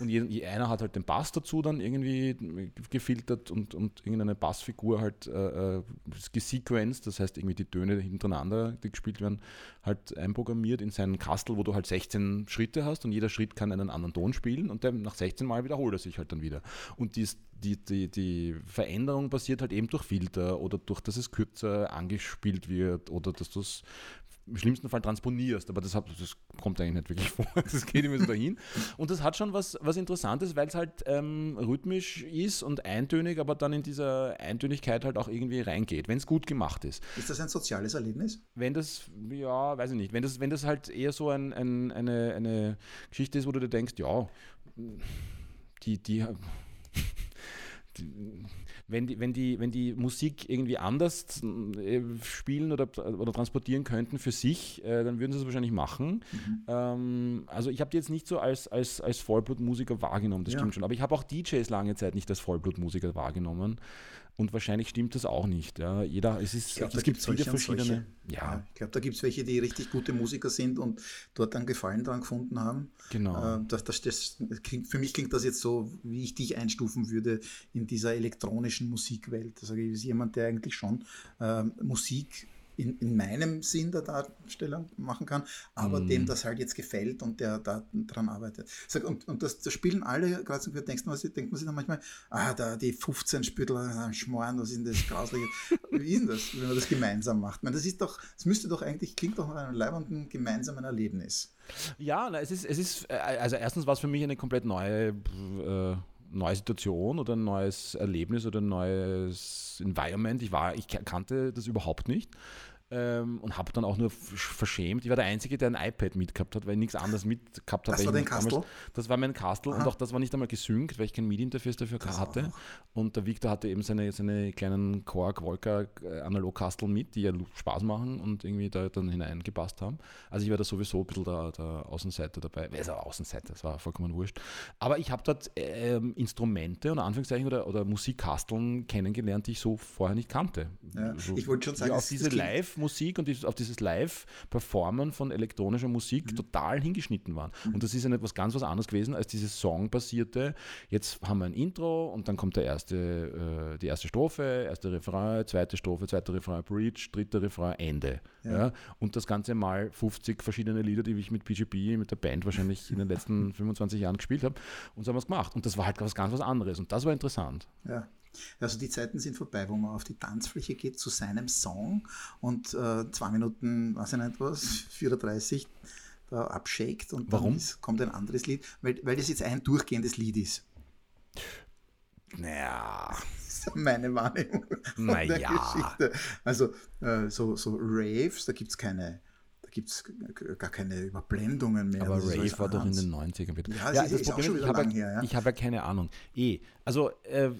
Speaker 1: und je, einer hat halt den Bass dazu dann irgendwie gefiltert und, und irgendeine Bassfigur halt äh, äh gesequenced, das heißt irgendwie die Töne hintereinander, die gespielt werden, halt einprogrammiert in seinen Kastel, wo du halt 16 Schritte hast und jeder Schritt kann einen anderen Ton spielen und der, nach 16 Mal wiederholt er sich halt dann wieder. Und dies, die, die, die Veränderung passiert halt eben durch Filter oder durch, dass es kürzer angespielt wird oder dass du es im schlimmsten Fall transponierst, aber das, das, kommt eigentlich nicht wirklich (laughs) vor. Das geht immer so dahin. Und das hat schon was, was Interessantes, weil es halt ähm, rhythmisch ist und eintönig, aber dann in dieser Eintönigkeit halt auch irgendwie reingeht, wenn es gut gemacht ist.
Speaker 2: Ist das ein soziales Erlebnis?
Speaker 1: Wenn das, ja, weiß ich nicht, wenn das, wenn das halt eher so ein, ein, eine, eine Geschichte ist, wo du dir denkst, ja, die, die, (laughs) die wenn die, wenn die, wenn die Musik irgendwie anders äh, spielen oder, oder transportieren könnten für sich, äh, dann würden sie es wahrscheinlich machen. Mhm. Ähm, also ich habe die jetzt nicht so als, als, als Vollblutmusiker wahrgenommen, das ja. stimmt schon. Aber ich habe auch DJs lange Zeit nicht als Vollblutmusiker wahrgenommen. Und wahrscheinlich stimmt das auch nicht. Ja. Jeder, es ist,
Speaker 2: glaub, es gibt viele verschiedene. Ja. ja. ich glaube, da gibt es welche, die richtig gute Musiker sind und dort dann Gefallen daran gefunden haben.
Speaker 1: Genau.
Speaker 2: Äh, das, das, das klingt, für mich klingt das jetzt so, wie ich dich einstufen würde in dieser elektronischen Musikwelt. Also ich bin jemand, der eigentlich schon äh, Musik in, in meinem Sinn der Darstellung machen kann, aber mm. dem das halt jetzt gefällt und der da dran arbeitet. Sag, und, und das, das spielen alle, gerade so, denkst man, denkt man sich dann manchmal, ah, da die 15 Spüttel am Schmoren, was ist denn das Grausliche? (laughs) Wie ist denn das, wenn man das gemeinsam macht? meine, das ist doch, es müsste doch eigentlich, klingt doch nach einem leibenden gemeinsamen Erlebnis.
Speaker 1: Ja, na, es ist, es ist, äh, also erstens war es für mich eine komplett neue äh, neue Situation oder ein neues Erlebnis oder ein neues Environment. Ich war, ich kannte das überhaupt nicht ähm, und habe dann auch nur verschämt. Ich war der Einzige, der ein iPad mitgehabt hat, weil ich nichts anderes mitgehabt habe.
Speaker 2: Das war dein Castle?
Speaker 1: Das war mein Castle Aha. und auch das war nicht einmal gesynkt, weil ich kein MIDI-Interface dafür das hatte. Und der Victor hatte eben seine, seine kleinen Quark Volker äh, analog castle mit, die ja Spaß machen und irgendwie da dann hineingepasst haben. Also ich war da sowieso ein bisschen der, der Außenseiter dabei. Also Außenseiter, das war vollkommen wurscht. Aber ich habe dort äh, Instrumente und Anführungszeichen oder, oder Musikkasteln kennengelernt, die ich so vorher nicht kannte.
Speaker 2: Ja, so, ich wollte schon sagen,
Speaker 1: auf diese Live Live-Musik und dieses, auf dieses Live-Performen von elektronischer Musik mhm. total hingeschnitten waren. Mhm. Und das ist ja etwas ganz was anderes gewesen als dieses Song-basierte. Jetzt haben wir ein Intro und dann kommt der erste, äh, die erste Strophe, erste Refrain, zweite Strophe, zweiter Refrain, Bridge, dritter Refrain, Ende. Ja. ja. Und das Ganze mal 50 verschiedene Lieder, die ich mit PGP, mit der Band wahrscheinlich in den letzten (laughs) 25 Jahren gespielt habe. Und so haben wir es gemacht. Und das war halt was ganz was anderes. Und das war interessant.
Speaker 2: Ja. Also die Zeiten sind vorbei, wo man auf die Tanzfläche geht zu seinem Song und äh, zwei Minuten, weiß ich nicht was, (laughs) 34 da abshakt und
Speaker 1: Warum?
Speaker 2: dann ist, kommt ein anderes Lied, weil, weil das jetzt ein durchgehendes Lied ist.
Speaker 1: Naja. (laughs)
Speaker 2: Das ist meine Wahrnehmung
Speaker 1: naja. der Geschichte.
Speaker 2: Also äh, so, so Raves, da gibt es keine gibt es gar keine Überblendungen mehr.
Speaker 1: Aber Rave war doch in den 90ern.
Speaker 2: Ja, ja, das ist, Problem, auch schon wieder lang
Speaker 1: her. Ja? Ich habe ja keine Ahnung. Eh, also äh,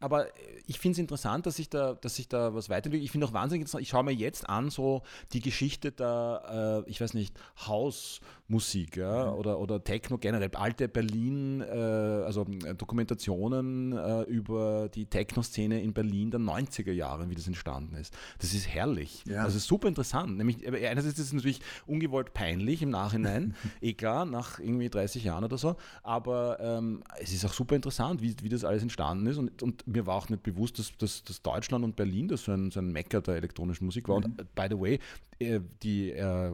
Speaker 1: aber ich finde es interessant, dass sich da, dass sich da was weiterentwickelt. Ich finde auch wahnsinnig interessant, ich schaue mir jetzt an, so die Geschichte der, äh, ich weiß nicht, Hausmusik ja, mhm. oder, oder Techno generell, alte Berlin, äh, also äh, Dokumentationen äh, über die Techno-Szene in Berlin der 90er Jahre, wie das entstanden ist. Das ist herrlich. Ja. Also super interessant. Nämlich, einerseits ist es natürlich ungewollt peinlich im Nachhinein, (laughs) eh klar, nach irgendwie 30 Jahren oder so, aber ähm, es ist auch super interessant, wie, wie das alles entstanden ist und, und mir war auch nicht bewusst, dass, dass, dass Deutschland und Berlin das so ein, so ein Mecker der elektronischen Musik war. Mhm. Und by the way, äh, die äh,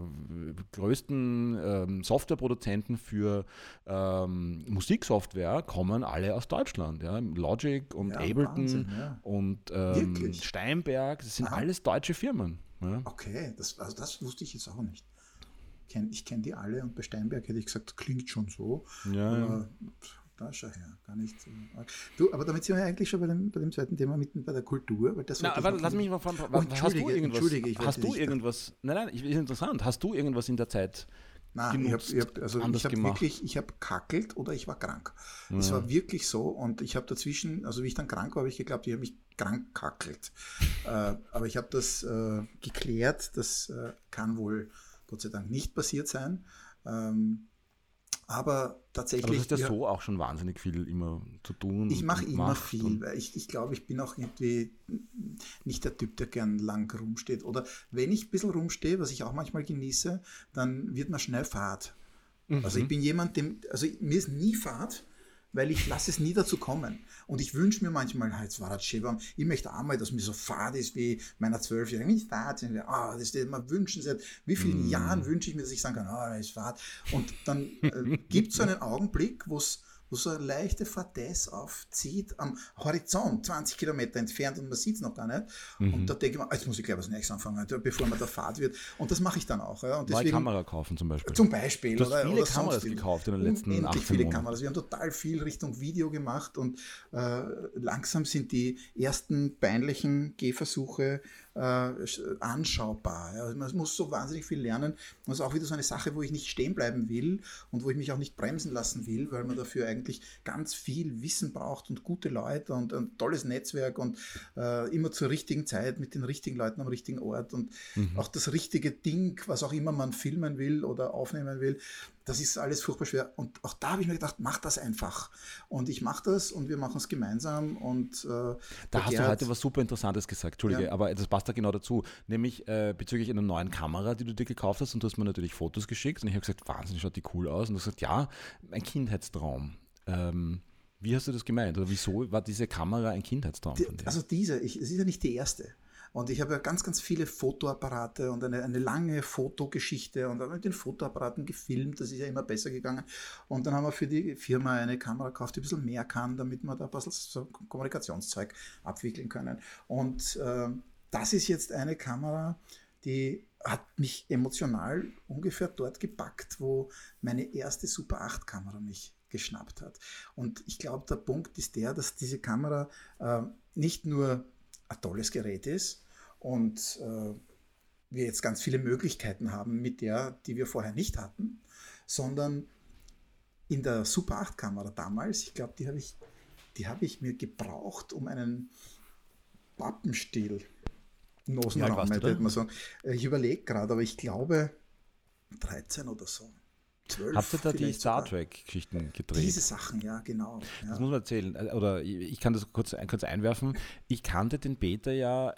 Speaker 1: größten ähm, Softwareproduzenten für ähm, Musiksoftware kommen alle aus Deutschland. Ja? Logic und ja, Ableton Wahnsinn, ja. und ähm, Steinberg, das sind Aha. alles deutsche Firmen.
Speaker 2: Ja? Okay, das, also das wusste ich jetzt auch nicht ich kenne die alle und bei Steinberg hätte ich gesagt, klingt schon so.
Speaker 1: Ja, aber
Speaker 2: da schau her, gar nicht so arg. Du, aber damit sind wir eigentlich schon bei dem, bei dem zweiten Thema mitten bei der Kultur. Weil das
Speaker 1: Na, aber lass mich mal von, oh, hast du irgendwas? Entschuldige, ich hast du irgendwas? Nein, nein, ist interessant. Hast du irgendwas in der Zeit
Speaker 2: Nein, genutzt, ich habe hab, also ich hab wirklich, ich habe kackelt oder ich war krank. Ja. Es war wirklich so und ich habe dazwischen, also wie ich dann krank war, habe ich geglaubt, ich habe mich krank kackelt. äh, aber ich habe das äh, geklärt, das äh, kann wohl Gott sei Dank nicht passiert sein. Ähm, aber tatsächlich. Aber
Speaker 1: du hast ja, ja so auch schon wahnsinnig viel immer zu tun.
Speaker 2: Ich mache immer viel, weil ich, ich glaube, ich bin auch irgendwie nicht der Typ, der gern lang rumsteht. Oder wenn ich ein bisschen rumstehe, was ich auch manchmal genieße, dann wird mir schnell Fahrt. Mhm. Also ich bin jemand, dem, also mir ist nie Fahrt, weil ich lasse es nie dazu kommen. Und ich wünsche mir manchmal, jetzt war das schön, ich möchte auch mal, dass mir so fad ist wie meiner Zwölfjährigen. Nicht fad, sondern, ah, das ist immer wünschen. Seit wie vielen mm. Jahren wünsche ich mir, dass ich sagen kann, ah, oh, ist fad. Und dann äh, gibt es so einen Augenblick, wo es wo so eine leichte Fadesse aufzieht am Horizont, 20 Kilometer entfernt und man sieht es noch gar nicht. Mhm. Und da denke ich mir, jetzt muss ich gleich was Nächstes anfangen, bevor man da Fahrt wird. Und das mache ich dann auch. Ja. Und
Speaker 1: deswegen, Neue Kamera kaufen zum Beispiel.
Speaker 2: Zum Beispiel.
Speaker 1: Du hast viele oder Kameras gekauft in den letzten Unendlich viele
Speaker 2: Monaten. Kameras. Wir haben total viel Richtung Video gemacht und äh, langsam sind die ersten peinlichen Gehversuche äh, anschaubar. Ja. Also man muss so wahnsinnig viel lernen. Das ist auch wieder so eine Sache, wo ich nicht stehen bleiben will und wo ich mich auch nicht bremsen lassen will, weil man dafür eigentlich ganz viel Wissen braucht und gute Leute und ein tolles Netzwerk und äh, immer zur richtigen Zeit mit den richtigen Leuten am richtigen Ort und mhm. auch das richtige Ding, was auch immer man filmen will oder aufnehmen will, das ist alles furchtbar schwer. Und auch da habe ich mir gedacht, mach das einfach. Und ich mache das und wir machen es gemeinsam. Und, äh,
Speaker 1: da hast Gerhard, du heute was super Interessantes gesagt, Entschuldige, ja. aber das passt da genau dazu. Nämlich äh, bezüglich einer neuen Kamera, die du dir gekauft hast und du hast mir natürlich Fotos geschickt und ich habe gesagt, wahnsinnig schaut die cool aus. Und du hast gesagt, ja, ein Kindheitstraum. Ähm, wie hast du das gemeint? Oder wieso war diese Kamera ein Kindheitstraum
Speaker 2: von dir? Also diese, ich, es ist ja nicht die erste. Und ich habe ja ganz, ganz viele Fotoapparate und eine, eine lange Fotogeschichte und habe mit den Fotoapparaten gefilmt. Das ist ja immer besser gegangen. Und dann haben wir für die Firma eine Kamera gekauft, die ein bisschen mehr kann, damit wir da ein bisschen so Kommunikationszeug abwickeln können. Und äh, das ist jetzt eine Kamera, die hat mich emotional ungefähr dort gepackt, wo meine erste Super 8 Kamera mich geschnappt hat. Und ich glaube, der Punkt ist der, dass diese Kamera äh, nicht nur ein tolles Gerät ist, und äh, wir jetzt ganz viele Möglichkeiten haben mit der, die wir vorher nicht hatten, sondern in der Super 8 Kamera damals, ich glaube, die habe ich, die ich mir gebraucht, um einen Pappenstiel Nosenraum, ja, sagen. Ich überlege gerade, aber ich glaube 13 oder so.
Speaker 1: 12 Habt ihr da die Star Trek-Geschichten gedreht?
Speaker 2: Diese Sachen, ja, genau. Ja.
Speaker 1: Das muss man erzählen. Oder ich kann das kurz, kurz einwerfen. Ich kannte den Peter ja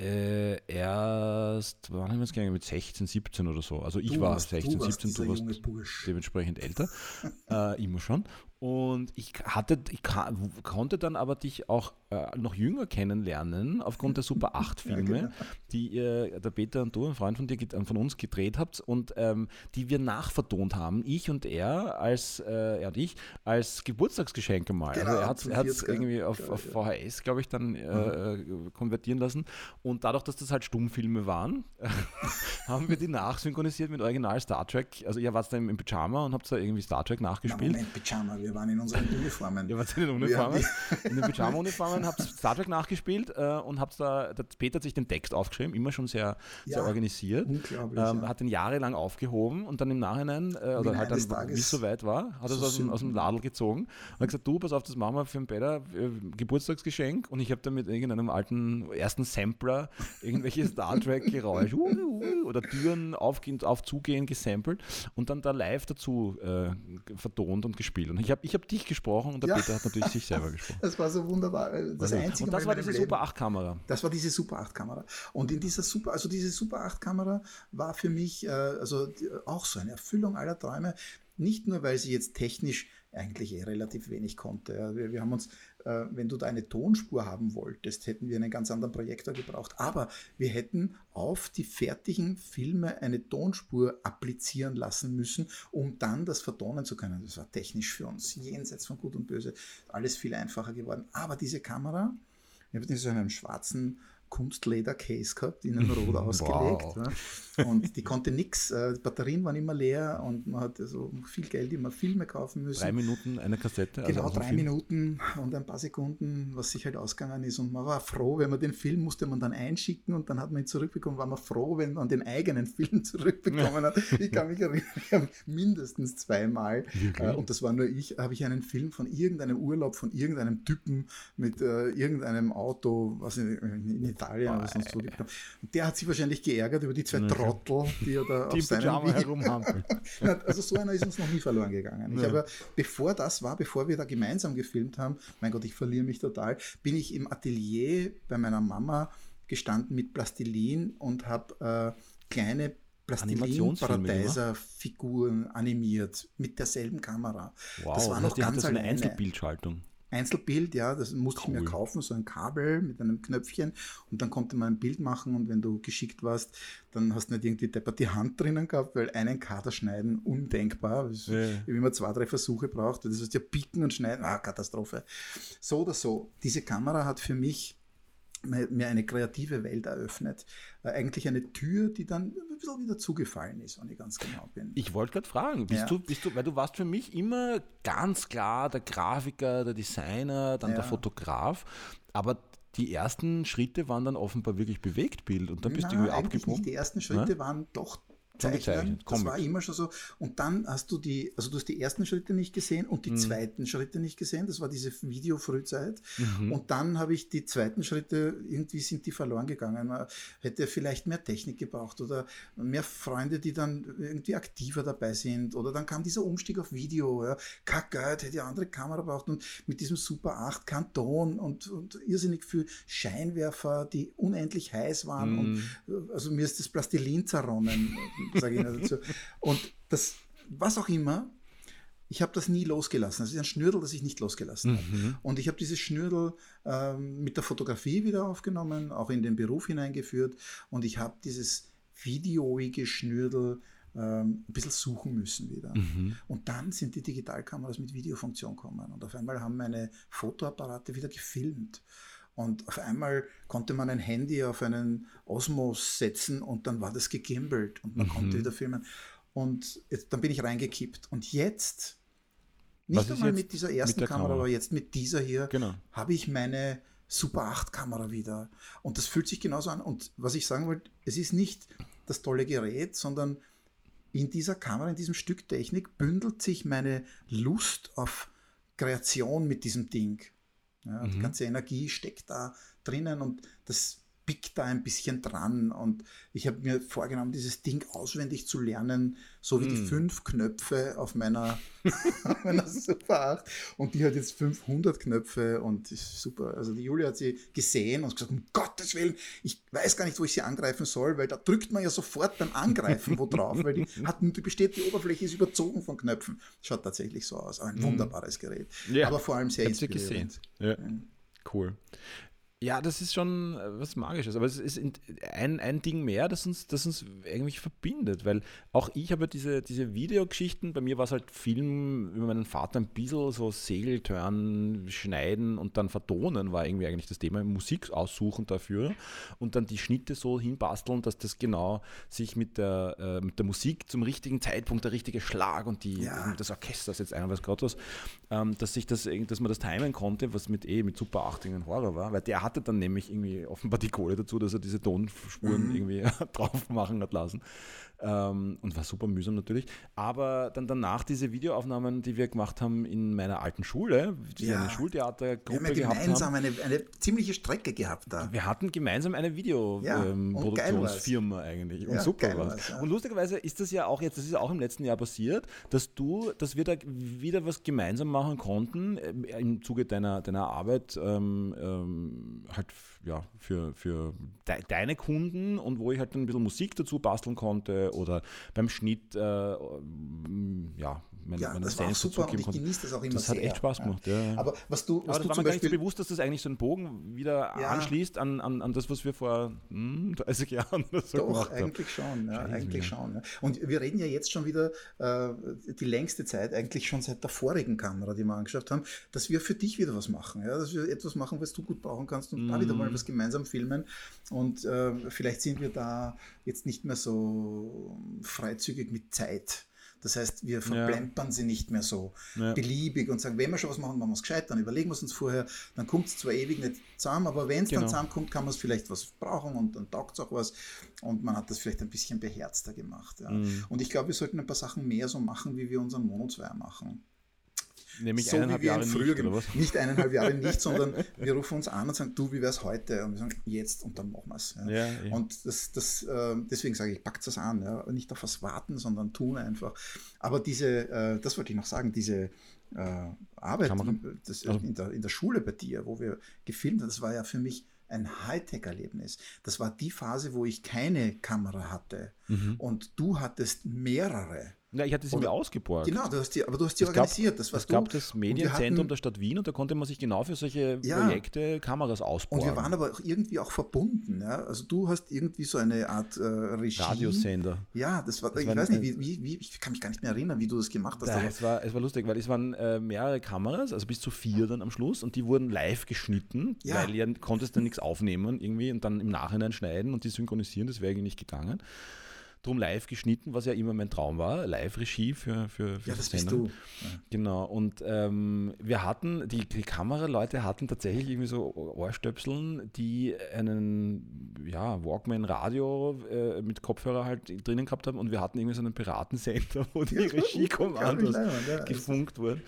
Speaker 1: Äh, erst, wann haben wir es gegangen? Mit 16, 17 oder so. Also ich du war warst, 16, du 17, du warst dementsprechend älter. (laughs) äh, immer schon. Und ich hatte, ich konnte dann aber dich auch äh, noch jünger kennenlernen, aufgrund der Super (laughs) 8 Filme, ja, genau. die ihr, der Peter und du, ein Freund von dir, von uns gedreht habt und ähm, die wir nachvertont haben, ich und er als, äh, er und ich, als Geburtstagsgeschenke mal. Genau, also er hat es irgendwie auf, auf VHS, glaube ich, dann äh, mhm. konvertieren lassen. Und dadurch, dass das halt Stummfilme waren, (laughs) haben wir die nachsynchronisiert mit Original Star Trek. Also ihr wart da im, im Pyjama und habt da irgendwie Star Trek nachgespielt.
Speaker 2: Na, Moment, Pyjama, wir waren in unseren Uniformen.
Speaker 1: Ihr wart in den Uniformen, in den Pyjama-Uniformen, habt Star Trek nachgespielt äh, und habt da, der Peter hat sich den Text aufgeschrieben, immer schon sehr, ja, sehr organisiert. Unglaublich. Ähm, ja. Hat den jahrelang aufgehoben und dann im Nachhinein, äh, oder halt dann, wie es soweit war, hat er es aus, dem, aus dem Ladel gezogen und hat gesagt, du, pass auf, das machen wir für den Peter, äh, Geburtstagsgeschenk und ich habe da mit irgendeinem alten ersten Sampler irgendwelche Star Trek-Geräusche oder Türen aufgehen, aufzugehen gesampelt und dann da live dazu äh, vertont und gespielt. Und ich habe ich hab dich gesprochen und der ja. Peter hat natürlich sich selber gesprochen. (laughs)
Speaker 2: Das war so wunderbar. Das einzige
Speaker 1: und das war diese Super 8 Kamera.
Speaker 2: Das war diese Super 8 Kamera. Und in dieser Super, also diese Super 8 Kamera war für mich äh, also auch so eine Erfüllung aller Träume. Nicht nur, weil sie jetzt technisch eigentlich eh relativ wenig konnte. Wir, wir haben uns wenn du da eine Tonspur haben wolltest, hätten wir einen ganz anderen Projektor gebraucht. Aber wir hätten auf die fertigen Filme eine Tonspur applizieren lassen müssen, um dann das vertonen zu können. Das war technisch für uns jenseits von Gut und Böse alles viel einfacher geworden. Aber diese Kamera, ich habe so einen schwarzen Kunstleder-Case gehabt, innen (laughs) rot ausgelegt. Wow. Ja. (laughs) Und die konnte nichts. Äh, die Batterien waren immer leer und man hatte so viel Geld immer Filme kaufen müssen.
Speaker 1: Drei Minuten eine Kassette?
Speaker 2: Also genau, drei Minuten und ein paar Sekunden, was sich halt ausgegangen ist. Und man war froh, wenn man den Film musste man dann einschicken und dann hat man ihn zurückbekommen. War man froh, wenn man den eigenen Film (laughs) zurückbekommen hat. Ich kann mich erinnern, ich habe mindestens zweimal, äh, und das war nur ich, habe ich einen Film von irgendeinem Urlaub von irgendeinem Typen mit äh, irgendeinem Auto, was in, in Italien oder sonst wo. Und der hat sich wahrscheinlich geärgert über die zwei okay. Trottel, die er da die auf seinem
Speaker 1: herumhampeln. (laughs)
Speaker 2: also so einer ist uns noch nie verloren gegangen. Ich ja. habe, bevor das war, bevor wir da gemeinsam gefilmt haben, mein Gott, ich verliere mich total, bin ich im Atelier bei meiner Mama gestanden mit Plastilin und habe äh, kleine Plastilin-Paradeiser-Figuren animiert mit derselben Kamera.
Speaker 1: Wow, das war noch das ganz eine Einzelbildschaltung.
Speaker 2: Einzelbild, ja, das musste cool. ich mir kaufen, so ein Kabel mit einem Knöpfchen und dann konnte man ein Bild machen und wenn du geschickt warst, dann hast du nicht irgendwie deppert die Hand drinnen gehabt, weil einen Kader schneiden undenkbar. Ich ja. habe immer zwei, drei Versuche braucht. Das heißt ja biegen und schneiden, ah, Katastrophe. So oder so. Diese Kamera hat für mich mir eine kreative Welt eröffnet. Äh, eigentlich eine Tür, die dann ein bisschen wieder zugefallen ist, wenn ich ganz genau bin.
Speaker 1: Ich wollte gerade fragen, bist, ja. du, bist du, weil du warst für mich immer ganz klar der Grafiker, der Designer, dann ja. der Fotograf, aber die ersten Schritte waren dann offenbar wirklich Bewegtbild und dann bist Na, du irgendwie abgebogen.
Speaker 2: Die ersten Schritte ja? waren doch zeichnen. Das war immer schon so. Und dann hast du die, also du hast die ersten Schritte nicht gesehen und die mhm. zweiten Schritte nicht gesehen. Das war diese Videofrühzeit. Mhm. Und dann habe ich die zweiten Schritte, irgendwie sind die verloren gegangen. Man hätte vielleicht mehr Technik gebraucht oder mehr Freunde, die dann irgendwie aktiver dabei sind. Oder dann kam dieser Umstieg auf Video. Ja. Kackgeld, hätte eine andere Kamera braucht und mit diesem Super 8 Kanton und, und irrsinnig viel Scheinwerfer, die unendlich heiß waren. Mhm. Und also mir ist das Plastilin zerronnen sage ich dazu. Und das, was auch immer, ich habe das nie losgelassen. Das ist ein Schnürdel, das ich nicht losgelassen habe. Mhm. Und ich habe dieses Schnürdel ähm, mit der Fotografie wieder aufgenommen, auch in den Beruf hineingeführt. Und ich habe dieses videoige Schnürdel ähm, ein bisschen suchen müssen wieder. Mhm. Und dann sind die Digitalkameras mit Videofunktion gekommen. Und auf einmal haben meine Fotoapparate wieder gefilmt. Und auf einmal konnte man ein Handy auf einen Osmos setzen und dann war das gegimbelt und man mhm. konnte wieder filmen. Und jetzt, dann bin ich reingekippt. Und jetzt, nicht einmal mit dieser ersten mit Kamera, Kamera, aber jetzt mit dieser hier, genau. habe ich meine Super 8 Kamera wieder. Und das fühlt sich genauso an. Und was ich sagen wollte, es ist nicht das tolle Gerät, sondern in dieser Kamera, in diesem Stück Technik bündelt sich meine Lust auf Kreation mit diesem Ding. Ja, mhm. Die ganze Energie steckt da drinnen und das pick da ein bisschen dran und ich habe mir vorgenommen, dieses Ding auswendig zu lernen, so wie mm. die fünf Knöpfe auf meiner, (laughs) meiner Super 8 und die hat jetzt 500 Knöpfe und ist super. Also die Julia hat sie gesehen und gesagt, um Gottes Willen, ich weiß gar nicht, wo ich sie angreifen soll, weil da drückt man ja sofort beim Angreifen wo drauf, weil die, (laughs) hat, die besteht, die Oberfläche ist überzogen von Knöpfen. Schaut tatsächlich so aus. Ein mm. wunderbares Gerät. Ja. Aber vor allem sehr inspirierend.
Speaker 1: Ja. Cool. Ja, das ist schon äh, was Magisches, aber es ist ein, ein Ding mehr, das uns, das uns eigentlich verbindet, weil auch ich habe diese, diese Videogeschichten, bei mir war es halt Film über meinen Vater ein bisschen so Segeltörn, Schneiden und dann Vertonen war irgendwie eigentlich das Thema, Musik aussuchen dafür und dann die Schnitte so hinbasteln, dass das genau sich mit der, äh, mit der Musik zum richtigen Zeitpunkt, der richtige Schlag und die, ja. das Orchester ist jetzt einer, was gerade was, ähm, dass sich das, dass man das timen konnte, was mit eh mit Super 8 in Horror war, weil der hat hatte dann nämlich irgendwie offenbar die Kohle dazu, dass er diese Tonspuren mhm. irgendwie (laughs) drauf machen hat lassen. Ähm, und war super mühsam natürlich. Aber dann danach diese Videoaufnahmen, die wir gemacht haben in meiner alten Schule, die ja. eine Schultheatergruppe
Speaker 2: wir haben ja gemeinsam eine, eine, ziemliche Strecke gehabt da.
Speaker 1: Wir hatten gemeinsam eine Videoproduktionsfirma ja, ähm, eigentlich. Und ja, super war ja. Und lustigerweise ist das ja auch jetzt, das ist auch im letzten Jahr passiert, dass du, dass wir da wieder was gemeinsam machen konnten äh, im Zuge deiner, deiner Arbeit ähm, ähm, halt ja, für, für de deine Kunden und wo ich halt ein bisschen Musik dazu basteln konnte oder beim Schnitt, äh, ja,
Speaker 2: meine, ja, meine das war auch super und ich genieße das auch immer
Speaker 1: Das sehr. hat echt Spaß gemacht, ja.
Speaker 2: ja. Aber was du, was
Speaker 1: Aber
Speaker 2: du
Speaker 1: war mir gar nicht so bewusst, dass das eigentlich so einen Bogen wieder anschließt an, an, an das, was wir vor hm, 30 Jahren
Speaker 2: so Doch, gemacht eigentlich haben. schon, ja, eigentlich schon. Ja. Und wir reden ja jetzt schon wieder äh, die längste Zeit, eigentlich schon seit der vorigen Kamera, die wir angeschafft haben, dass wir für dich wieder was machen, ja, dass wir etwas machen, was du gut brauchen kannst und mm. da wieder mal was gemeinsam filmen und äh, vielleicht sind wir da jetzt nicht mehr so freizügig mit Zeit. Das heißt, wir verplempern ja. sie nicht mehr so ja. beliebig und sagen, wenn wir schon was machen, machen wir es gescheit, dann überlegen wir es uns vorher, dann kommt es zwar ewig nicht zusammen, aber wenn es genau. dann zusammenkommt, kann man es vielleicht was brauchen und dann taugt es auch was und man hat das vielleicht ein bisschen beherzter gemacht. Ja. Mhm. Und ich glaube, wir sollten ein paar Sachen mehr so machen, wie wir unseren Mono 2 machen.
Speaker 1: Nämlich so eineinhalb Jahre früher nicht, oder was? (laughs)
Speaker 2: Nicht eineinhalb Jahre nicht, (laughs) sondern wir rufen uns an und sagen, du, wie wäre es heute? Und wir sagen, jetzt und dann machen wir es. Ja. Ja, ja. Und das, das, äh, deswegen sage ich, packt das an. Ja. Nicht auf was warten, sondern tun einfach. Aber diese, äh, das wollte ich noch sagen, diese äh, Arbeit das, also. in, der, in der Schule bei dir, wo wir gefilmt haben, das war ja für mich ein Hightech-Erlebnis. Das war die Phase, wo ich keine Kamera hatte mhm. und du hattest mehrere.
Speaker 1: Ja, ich hatte sie mir ausgeborgt.
Speaker 2: Genau, du hast die, aber du hast die es organisiert.
Speaker 1: Gab, das es gab das Medienzentrum hatten, der Stadt Wien und da konnte man sich genau für solche ja, Projekte Kameras ausbauen.
Speaker 2: Und wir waren aber auch irgendwie auch verbunden. Ja? Also du hast irgendwie so eine Art äh, Regie.
Speaker 1: Radiosender.
Speaker 2: Ja, das war, das ich war weiß nicht, wie, wie, wie, ich kann mich gar nicht mehr erinnern, wie du das gemacht hast.
Speaker 1: Ja, es, war, es war lustig, weil es waren äh, mehrere Kameras, also bis zu vier dann am Schluss und die wurden live geschnitten, ja. weil ihr konntest dann nichts aufnehmen irgendwie und dann im Nachhinein schneiden und die synchronisieren, das wäre eigentlich nicht gegangen drum live geschnitten, was ja immer mein Traum war, Live-Regie für, für, für
Speaker 2: Ja, das bist du.
Speaker 1: Ja. Genau, und ähm, wir hatten, die, die Kameraleute hatten tatsächlich irgendwie so Ohrstöpseln, die einen ja, Walkman-Radio äh, mit Kopfhörer halt drinnen gehabt haben und wir hatten irgendwie so einen Piratensender, (laughs) wo die Regiekommandos ja, gefunkt wurden.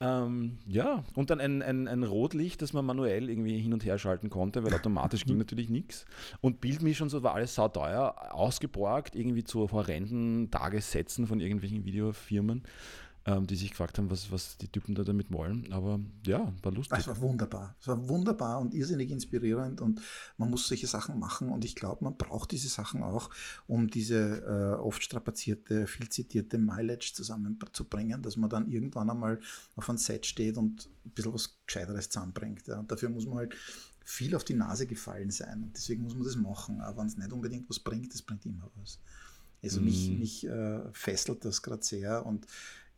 Speaker 1: Ähm, ja, und dann ein, ein, ein Rotlicht, das man manuell irgendwie hin und her schalten konnte, weil automatisch ging natürlich nichts. Und Bildmischung so war alles sauteuer, ausgeborgt, irgendwie zu horrenden Tagessätzen von irgendwelchen Videofirmen ähm, die sich gefragt haben, was, was die Typen da damit wollen. Aber ja, war lustig.
Speaker 2: Es war wunderbar. Es war wunderbar und irrsinnig inspirierend und man muss solche Sachen machen und ich glaube, man braucht diese Sachen auch, um diese äh, oft strapazierte, viel zitierte Mileage zusammenzubringen, dass man dann irgendwann einmal auf ein Set steht und ein bisschen was Gescheiteres zusammenbringt. Ja. Und dafür muss man halt viel auf die Nase gefallen sein. Und deswegen muss man das machen. Aber wenn es nicht unbedingt was bringt, es bringt immer was. Also mich, mm. mich äh, fesselt das gerade sehr und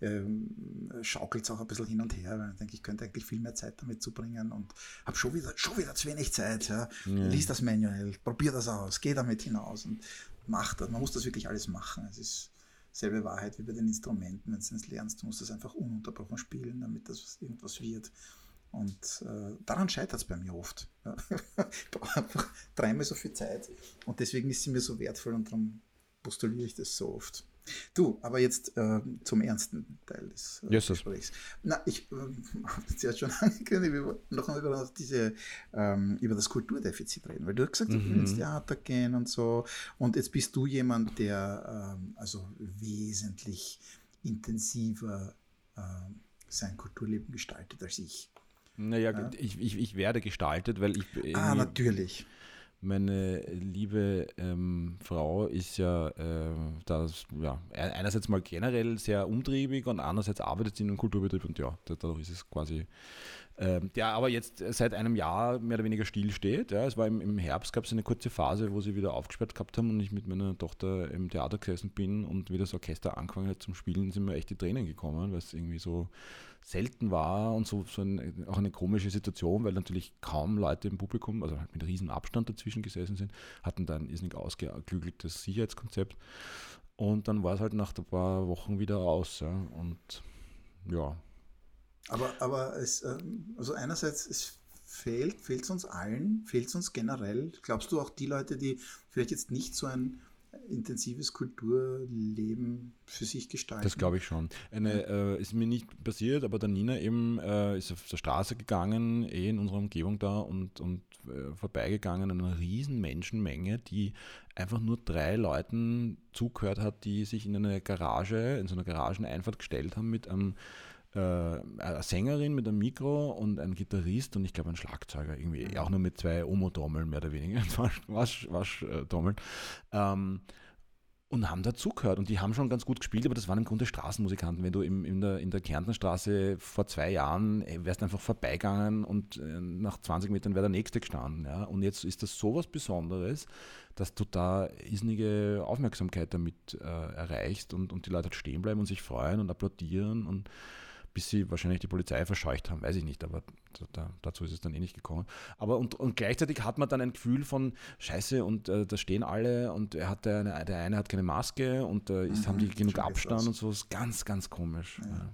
Speaker 2: ähm, schaukelt es auch ein bisschen hin und her, weil ich denke, ich könnte eigentlich viel mehr Zeit damit zubringen und habe schon wieder, schon wieder zu wenig Zeit. Ja. ja. Lies das Manual, probier das aus, geh damit hinaus und mach das. Man muss das wirklich alles machen. Es ist selbe Wahrheit wie bei den Instrumenten. Wenn du es lernst, du musst das einfach ununterbrochen spielen, damit das irgendwas wird. Und äh, daran scheitert es bei mir oft. (laughs) Ich brauche einfach dreimal so viel Zeit. Und deswegen ist sie mir so wertvoll und darum postuliere ich das so oft. Du, aber jetzt äh, zum ernsten Teil des
Speaker 1: äh, yes,
Speaker 2: Gesprächs. Na, ich (laughs) äh, habe jetzt ja schon (laughs) angekündigt, wir wollten noch einmal über, diese, ähm, über das Kulturdefizit reden, weil du hast gesagt, mhm. du willst ins Theater gehen und so. Und jetzt bist du jemand, der ähm, also wesentlich intensiver äh, sein Kulturleben gestaltet als ich.
Speaker 1: Naja, ja? ich, ich, ich werde gestaltet, weil ich.
Speaker 2: Ah, natürlich
Speaker 1: meine liebe ähm, Frau ist ja, äh, das, ja einerseits mal generell sehr umtriebig und andererseits arbeitet sie in einem Kulturbetrieb und ja, dadurch ist es quasi, äh, der aber jetzt seit einem Jahr mehr oder weniger stillsteht. Ja. Es war im, im Herbst, gab es eine kurze Phase, wo sie wieder aufgesperrt gehabt haben und ich mit meiner Tochter im Theater gesessen bin und wie das Orchester angefangen hat zum Spielen, sind mir echt die Tränen gekommen, weil es irgendwie so selten war und so, so ein, auch eine komische Situation, weil natürlich kaum Leute im Publikum, also halt mit riesen Abstand dazwischen gesessen sind, hatten da ein irrsinnig ausgeklügeltes Sicherheitskonzept. Und dann war es halt nach ein paar Wochen wieder aus. Ja. Und ja.
Speaker 2: Aber, aber es, ähm, also einerseits, es fehlt, fehlt es uns allen, fehlt es uns generell. Glaubst du auch die Leute, die vielleicht jetzt nicht so ein intensives Kulturleben für sich gestalten.
Speaker 1: Das glaube ich schon. Eine, äh, ist mir nicht passiert, aber der Nina eben äh, ist auf der Straße gegangen, eh in unserer Umgebung da und, und äh, vorbeigegangen an einer riesen Menschenmenge, die einfach nur drei Leuten zugehört hat, die sich in eine Garage, in so einer Garageneinfahrt gestellt haben mit einem eine Sängerin mit einem Mikro und ein Gitarrist und ich glaube ein Schlagzeuger, irgendwie mhm. auch nur mit zwei Omo-Trommeln mehr oder weniger, (laughs) Waschtrommeln. Ähm, und haben dazugehört und die haben schon ganz gut gespielt, aber das waren im Grunde Straßenmusikanten. Wenn du im, in, der, in der Kärntnerstraße vor zwei Jahren ey, wärst einfach vorbeigegangen und äh, nach 20 Metern wäre der nächste gestanden. Ja? Und jetzt ist das so was Besonderes, dass du da irrsinnige Aufmerksamkeit damit äh, erreichst und, und die Leute halt stehen bleiben und sich freuen und applaudieren und bis sie wahrscheinlich die Polizei verscheucht haben, weiß ich nicht, aber da, dazu ist es dann eh nicht gekommen. Aber und, und gleichzeitig hat man dann ein Gefühl von Scheiße und äh, da stehen alle und er hat eine, der eine hat keine Maske und äh, ist, mhm, haben die genug Abstand und so, ist ganz, ganz komisch. Ja. Ja.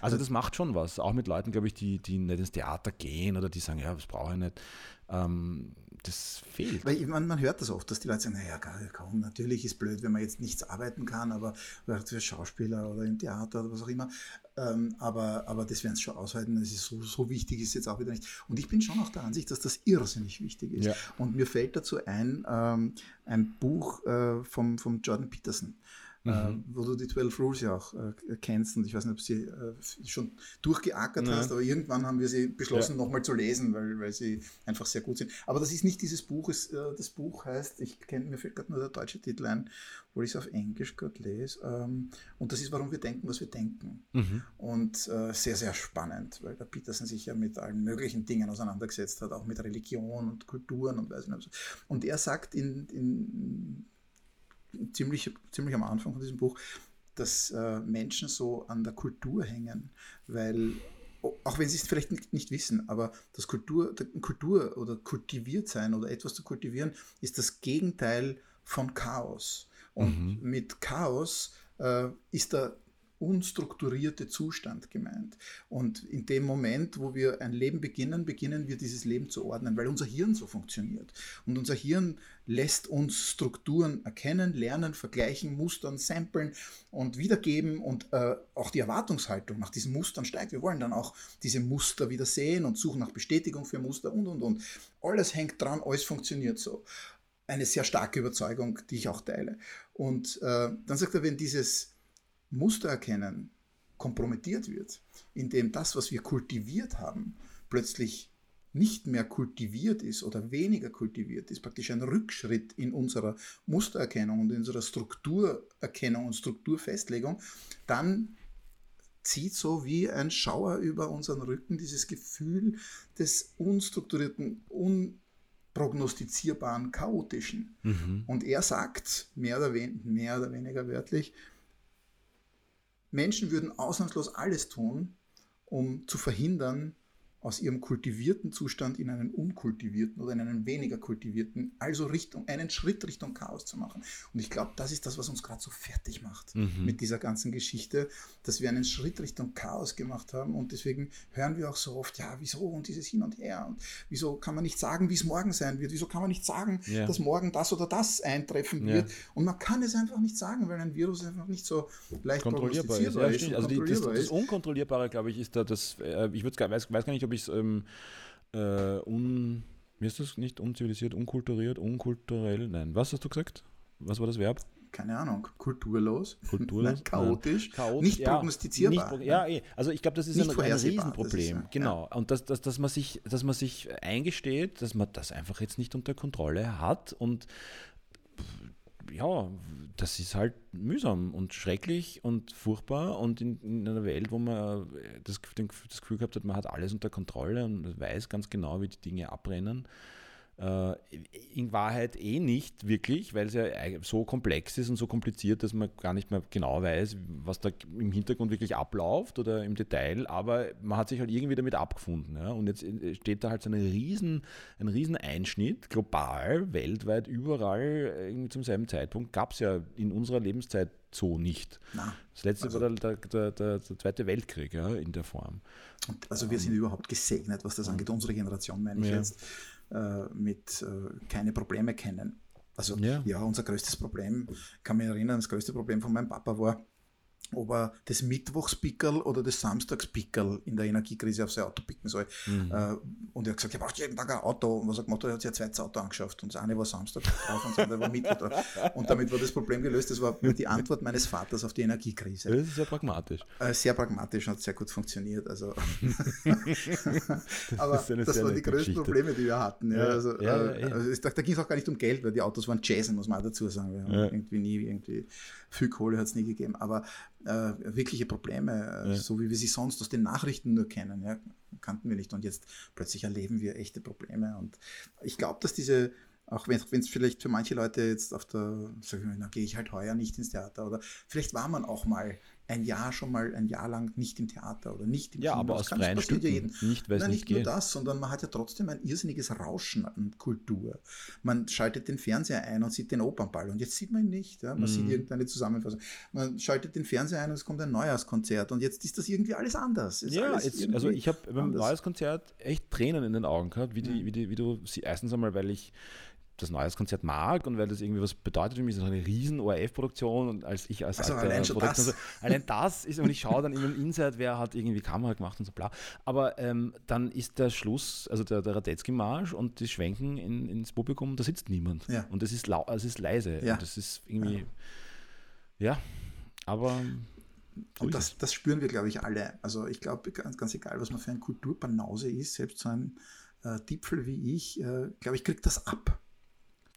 Speaker 1: Also das macht schon was, auch mit Leuten, glaube ich, die, die nicht ins Theater gehen oder die sagen, ja, das brauche ich nicht. Ähm, das fehlt.
Speaker 2: Weil man, man hört das oft, dass die Leute sagen, naja, kaum, natürlich ist blöd, wenn man jetzt nichts arbeiten kann, aber für Schauspieler oder im Theater oder was auch immer. Ähm, aber, aber das werden sie schon aushalten. Das ist so, so wichtig ist jetzt auch wieder nicht. Und ich bin schon auch der Ansicht, dass das irrsinnig wichtig ist. Ja. Und mir fällt dazu ein, ähm, ein Buch äh, vom, vom Jordan Peterson. Äh, mhm. wo du die 12 Rules ja auch äh, kennst und ich weiß nicht, ob sie äh, schon durchgeackert Nein. hast, aber irgendwann haben wir sie beschlossen, ja. nochmal zu lesen, weil, weil sie einfach sehr gut sind. Aber das ist nicht dieses Buch, es, äh, das Buch heißt, ich kenne, mir fällt gerade nur der deutsche Titel ein, wo ich es auf Englisch gerade lese, ähm, und das ist, warum wir denken, was wir denken. Mhm. Und äh, sehr, sehr spannend, weil der Peterson sich ja mit allen möglichen Dingen auseinandergesetzt hat, auch mit Religion und Kulturen und weiß nicht. Und er sagt in, in ziemlich, ziemlich am Anfang von diesem Buch, dass äh, Menschen so an der Kultur hängen, weil auch wenn sie es vielleicht nicht, nicht, wissen, aber das Kultur, Kultur oder kultiviert sein oder etwas zu kultivieren ist das Gegenteil von Chaos. Und mhm. mit Chaos äh, ist da unstrukturierte Zustand gemeint. Und in dem Moment, wo wir ein Leben beginnen, beginnen wir dieses Leben zu ordnen, weil unser Hirn so funktioniert. Und unser Hirn lässt uns Strukturen erkennen, lernen, vergleichen, Mustern, samplen und wiedergeben und äh, auch die Erwartungshaltung nach diesen Mustern steigt. Wir wollen dann auch diese Muster wieder sehen und suchen nach Bestätigung für Muster und, und, und. Alles hängt dran, alles funktioniert so. Eine sehr starke Überzeugung, die ich auch teile. Und äh, dann sagt er, wenn dieses Muster erkennen kompromittiert wird, indem das, was wir kultiviert haben, plötzlich nicht mehr kultiviert ist oder weniger kultiviert ist, praktisch ein Rückschritt in unserer Mustererkennung und in unserer Strukturerkennung und Strukturfestlegung, dann zieht so wie ein Schauer über unseren Rücken dieses Gefühl des unstrukturierten, unprognostizierbaren, chaotischen. Mhm. Und er sagt, mehr oder, mehr oder weniger wörtlich, Menschen würden ausnahmslos alles tun, um zu verhindern, aus ihrem kultivierten Zustand in einen unkultivierten oder in einen weniger kultivierten, also Richtung, einen Schritt Richtung Chaos zu machen. Und ich glaube, das ist das, was uns gerade so fertig macht mhm. mit dieser ganzen Geschichte, dass wir einen Schritt Richtung Chaos gemacht haben und deswegen hören wir auch so oft, ja, wieso und dieses Hin und Her und wieso kann man nicht sagen, wie es morgen sein wird, wieso kann man nicht sagen, ja. dass morgen das oder das eintreffen wird ja. und man kann es einfach nicht sagen, weil ein Virus einfach nicht so leicht kontrollierbar ist. Ja, ist
Speaker 1: also die, das, das, Unkontrollierbare, glaube ich, ist da das, äh, ich weiß, weiß gar nicht, ob ich es ähm, äh, un, wie ist das nicht unzivilisiert, unkulturiert, unkulturell, nein, was hast du gesagt? Was war das Verb?
Speaker 2: keine Ahnung, kulturlos,
Speaker 1: kulturlos (laughs)
Speaker 2: Nein, chaotisch, Chaot, nicht ja, prognostizierbar.
Speaker 1: Nicht, ja, eh. also ich glaube, das ist ein, ein Riesenproblem. Ist, genau. Ja. Und dass, dass, dass, man sich, dass man sich eingesteht, dass man das einfach jetzt nicht unter Kontrolle hat und ja, das ist halt mühsam und schrecklich und furchtbar und in, in einer Welt, wo man das, das Gefühl gehabt hat, man hat alles unter Kontrolle und weiß ganz genau, wie die Dinge abrennen. äh, in Wahrheit eh nicht wirklich, weil es ja so komplex ist und so kompliziert, dass man gar nicht mehr genau weiß, was da im Hintergrund wirklich abläuft oder im Detail, aber man hat sich halt irgendwie damit abgefunden. Ja? Und jetzt äh, steht da halt so ein riesen, ein riesen Einschnitt, global, weltweit, überall, irgendwie zum selben Zeitpunkt, gab es ja in unserer Lebenszeit so nicht.
Speaker 2: Nein.
Speaker 1: Das letzte also, war der, der, der, der, Zweite Weltkrieg ja, in der Form.
Speaker 2: Also wir sind ähm, überhaupt gesegnet, was das angeht, unsere Generation meine ich ja. jetzt äh, mit äh, keine Probleme kennen. Also ja. ja, unser größtes Problem, kann mich erinnern, das größte Problem von meinem Papa war, ob er das Mittwochspickerl oder das Samstagspickerl in der Energiekrise auf sein Auto picken soll. Mhm. Äh, und er hat gesagt, er braucht jeden Tag ein Auto. Und was er gemacht hat, er hat sich ein zweites Auto angeschafft. Und das eine war Samstag drauf und das andere war Mittwoch drauf. Und damit war das Problem gelöst. Das war die Antwort meines Vaters auf die Energiekrise.
Speaker 1: Das ist sehr pragmatisch.
Speaker 2: Äh, sehr pragmatisch und hat sehr gut funktioniert. Also (laughs) (laughs) Aber das, das waren die größten Geschichte. Probleme, die wir hatten. Ja, also, ja, äh, also da, da ging es auch gar nicht um Geld, weil die Autos waren Jason, muss man auch dazu sagen. Wir haben irgendwie nie irgendwie viel Kohle hat es nie gegeben. Aber äh, wirkliche Probleme, äh, ja. so wie wir sie sonst aus den Nachrichten nur kennen, ja, kannten wir nicht. Und jetzt plötzlich erleben wir echte Probleme. Und ich glaube, dass diese, auch wenn es vielleicht für manche Leute jetzt auf der, sag ich mal, na, gehe ich halt heuer nicht ins Theater oder vielleicht war man auch mal ein Jahr schon mal ein Jahr lang nicht im Theater oder nicht im
Speaker 1: ja, Kino. aber aus freien Stücken, ja
Speaker 2: nicht, weil es nicht, nicht nur das, sondern man hat ja trotzdem ein irrsinniges Rauschen an Kultur. Man schaltet den Fernseher ein und sieht den Opernball und jetzt sieht man ihn nicht. Ja? Man mm. sieht irgendeine Zusammenfassung. Man schaltet den Fernseher ein und es kommt ein Neujahrskonzert und jetzt ist das irgendwie alles anders.
Speaker 1: ja,
Speaker 2: alles
Speaker 1: jetzt, also ich habe beim Neujahrskonzert echt Tränen in den Augen gehabt, wie, die, mhm. wie, die, wie du sie erstens einmal, weil ich das Neujahrskonzert mag und weil das irgendwie was bedeutet für mich, ist eine riesen ORF-Produktion und als ich als
Speaker 2: also allein, das.
Speaker 1: So, allein das ist und ich schaue dann immer im Inside, wer hat irgendwie Kamera gemacht und so bla. Aber ähm, dann ist der Schluss, also der, der Radetzky-Marsch und die Schwenken in, ins Publikum, da sitzt niemand.
Speaker 2: Ja.
Speaker 1: Und es ist, lau es ist leise
Speaker 2: ja.
Speaker 1: und das ist irgendwie, ja, ja aber...
Speaker 2: So und das, das spüren wir, glaube ich, alle. Also ich glaube, ganz, ganz egal, was man für ein Kulturbanause ist, selbst so ein äh, Dipfel wie ich, äh, glaube ich, kriegt das ab.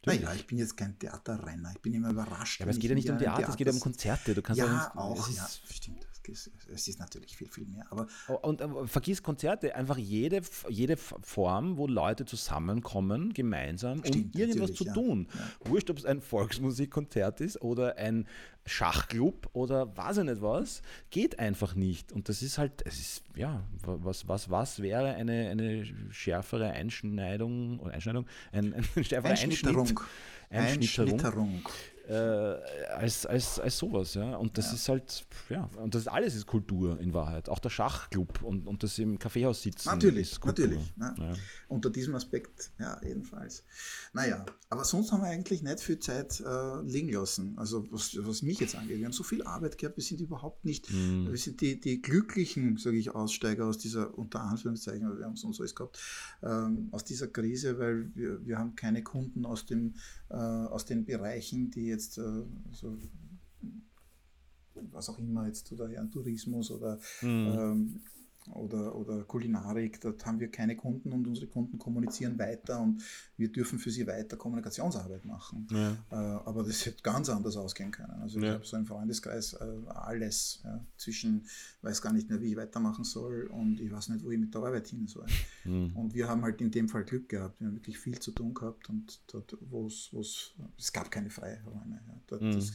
Speaker 2: Naja, ich bin jetzt kein Theaterrenner. Ich bin immer überrascht.
Speaker 1: Ja, aber es geht ja nicht um Theater, Theater, es geht ja um Konzerte. Du kannst
Speaker 2: ja, ja auch, ja, stimmt. Es ist natürlich viel, viel mehr. Aber
Speaker 1: und, und vergiss Konzerte, einfach jede, jede Form, wo Leute zusammenkommen, gemeinsam, stimmt, um irgendwas zu tun. Ja. Wurscht, ob es ein Volksmusikkonzert ist oder ein Schachclub oder was ich nicht was, geht einfach nicht. Und das ist halt, es ist, ja, was, was, was wäre eine, eine schärfere Einschneidung oder Einschneidung, ein, ein (laughs) schärferer
Speaker 2: Einschnitterung.
Speaker 1: Einschnitterung. Einschnitterung äh, als, als, als sowas. Ja? Und das ja. ist halt, ja, und das alles ist Kultur in Wahrheit. Auch der Schachclub und, und das im Kaffeehaus sitzen.
Speaker 2: Natürlich, natürlich. Ne? Ja. Unter diesem Aspekt, ja, jedenfalls. Naja, aber sonst haben wir eigentlich nicht viel Zeit äh, liegen lassen. Also was, was mich jetzt angeht, wir haben so viel Arbeit gehabt, wir sind überhaupt nicht, mhm. wir sind die, die glücklichen, sage ich, Aussteiger aus dieser, unter Anführungszeichen, wir haben sonst alles gehabt, ähm, aus dieser Krise, weil wir, wir haben keine Kunden aus dem äh, aus den Bereichen, die jetzt äh, so was auch immer jetzt oder ja, Tourismus oder mhm. ähm, oder, oder Kulinarik, dort haben wir keine Kunden und unsere Kunden kommunizieren weiter und wir dürfen für sie weiter Kommunikationsarbeit machen. Ja. Äh, aber das hätte ganz anders ausgehen können. Also ich ja. habe so im Freundeskreis äh, alles ja, zwischen, weiß gar nicht mehr, wie ich weitermachen soll und ich weiß nicht, wo ich mit der Arbeit hin soll. Mhm. Und wir haben halt in dem Fall Glück gehabt. Wir haben wirklich viel zu tun gehabt und dort, wo es, es gab keine Freiräume. Dort, mhm. das,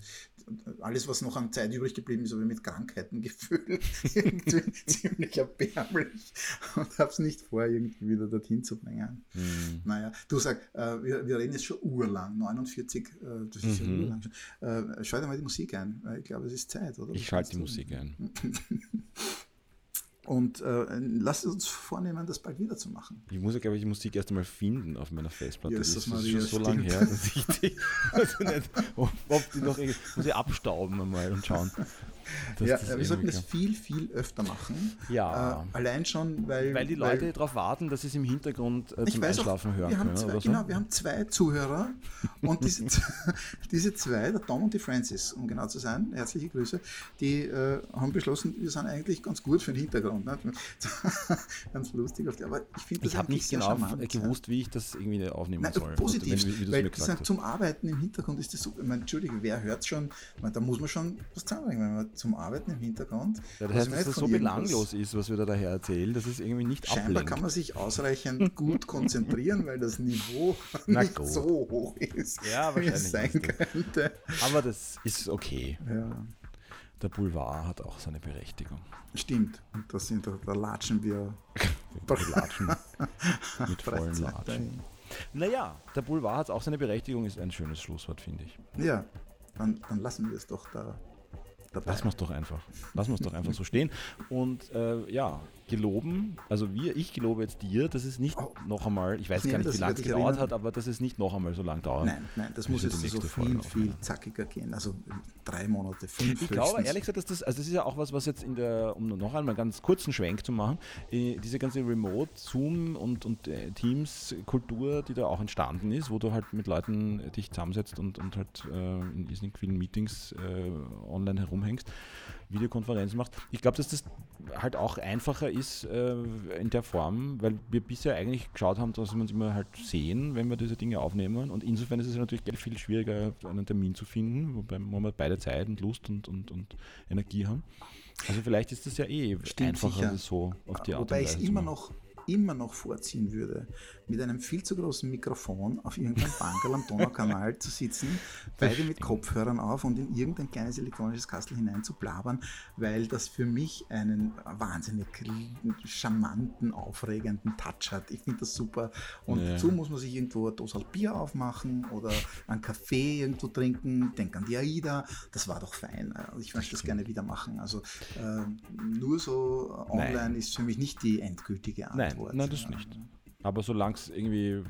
Speaker 2: alles, was noch an Zeit übrig geblieben ist, habe ich mit Krankheiten (laughs) gefüllt. irgendwie ziemlicher erbärmlich (laughs) und habe es nicht vor, irgendwie wieder dorthin zu bringen. Mhm. Naja, du sag, äh, wir, wir reden jetzt schon urlang, 49, äh, das ist mhm. ja urlang. Äh, schau dir mal die Musik ein, weil ich glaube, es ist Zeit, oder?
Speaker 1: Ich schalte die Musik ein. (laughs)
Speaker 2: Und äh, lasst uns vornehmen, das bald wieder zu machen.
Speaker 1: Ich muss ja, glaube ich, die Musik erst einmal finden auf meiner Festplatte. das, das ist schon so lange her, (laughs) dass ich die, also nicht, ob, ob die noch muss ich abstauben einmal und schauen.
Speaker 2: Ja, wir sollten das viel, viel öfter machen.
Speaker 1: Ja.
Speaker 2: Äh, allein schon, weil.
Speaker 1: Weil die Leute darauf warten, dass sie es im Hintergrund äh, zum Einschlafen auch, hören können.
Speaker 2: Zwei,
Speaker 1: oder
Speaker 2: so. Genau, wir haben zwei Zuhörer und diese, (laughs) diese zwei, der Tom und die Francis, um genau zu sein, herzliche Grüße, die äh, haben beschlossen, wir sind eigentlich ganz gut für den Hintergrund. Ne? (laughs) ganz lustig auf die, aber ich finde
Speaker 1: das Ich habe nicht genau gewusst, wie ich das irgendwie aufnehmen Nein, soll.
Speaker 2: Positiv, wenn, wie, weil sagen, zum Arbeiten im Hintergrund ist das super. Ich meine, Entschuldige, wer hört schon? Meine, da muss man schon was zusammenbringen, wenn man zum Arbeiten im Hintergrund.
Speaker 1: Ja, das heißt, dass das so belanglos ist, was wir da daher erzählen, dass es irgendwie nicht
Speaker 2: Scheinbar ablenkt. kann man sich (laughs) ausreichend gut konzentrieren, weil das Niveau (laughs) nicht so hoch ist,
Speaker 1: ja, wie es sein könnte. Aber das ist okay.
Speaker 2: Ja.
Speaker 1: Der Boulevard hat auch seine Berechtigung.
Speaker 2: Stimmt. Und da, sind, da, da latschen wir. (laughs)
Speaker 1: wir latschen (laughs) mit vollen Latschen. Naja, der Boulevard hat auch seine Berechtigung, ist ein schönes Schlusswort, finde ich.
Speaker 2: Ja, dann, dann lassen wir es doch da
Speaker 1: dabei. Lassen wir es doch einfach. Lassen wir es doch einfach so stehen. Und äh, ja, geloben, also wir, ich gelobe jetzt dir, dass es nicht oh. noch einmal, ich weiß gar nicht, wie lange es gedauert hat, aber dass es nicht noch einmal so lange dauert.
Speaker 2: Nein, nein, das muss jetzt so viel, viel zackiger gehen. Also drei Monate, fünf
Speaker 1: Ich glaube ehrlich gesagt, dass das, also das ist ja auch was, was jetzt in der, um noch einmal einen ganz kurzen Schwenk zu machen, äh, diese ganze Remote, Zoom und, und äh, Teams-Kultur, die da auch entstanden ist, wo du halt mit Leuten dich zusammensetzt und, und halt äh, in diesen vielen Meetings äh, online herumhängst, Videokonferenzen macht. Ich glaube, dass das halt auch einfacher ist äh, in der Form, weil wir bisher eigentlich geschaut haben, dass wir uns immer halt sehen, wenn wir diese Dinge aufnehmen. Und insofern ist es natürlich viel schwieriger, einen Termin zu finden, wobei wir beide Zeit und Lust und, und, und Energie haben. Also vielleicht ist das ja eh Stimmt einfacher, sicher. so auf die Art
Speaker 2: Wobei ich immer noch immer noch vorziehen würde, mit einem viel zu großen Mikrofon auf irgendeinem Bankerl am Donaukanal zu sitzen, beide mit Kopfhörern auf und in irgendein kleines elektronisches Kastel hinein zu blabbern, weil das für mich einen wahnsinnig charmanten, aufregenden Touch hat. Ich finde das super. Und ja. dazu muss man sich irgendwo eine Dose Bier aufmachen oder einen Kaffee irgendwo trinken. Denk an die AIDA. Das war doch fein. Also ich möchte das gerne wieder machen. Also äh, nur so online Nein. ist für mich nicht die endgültige Antwort.
Speaker 1: Nein. Nein, das nicht. Aber solange es irgendwie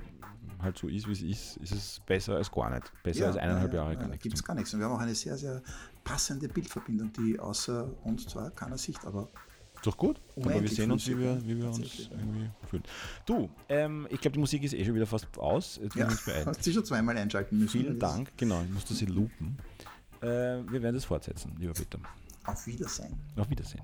Speaker 1: halt so ist, wie es ist, ist es besser als gar nicht. Besser ja, als eineinhalb Jahre
Speaker 2: gar nichts. Gibt es gar nichts. Und wir haben auch eine sehr, sehr passende Bildverbindung, die außer uns zwar keiner Sicht, aber
Speaker 1: ist doch gut. Aber wir sehen uns, wie wir, wie wir uns irgendwie fühlen. Du, ähm, ich glaube, die Musik ist eh schon wieder fast aus.
Speaker 2: Jetzt ja, (laughs) hast du schon zweimal einschalten müssen.
Speaker 1: Vielen Dank, genau, ich musste sie loopen. Äh, wir werden das fortsetzen, lieber Peter.
Speaker 2: Auf Wiedersehen.
Speaker 1: Auf Wiedersehen.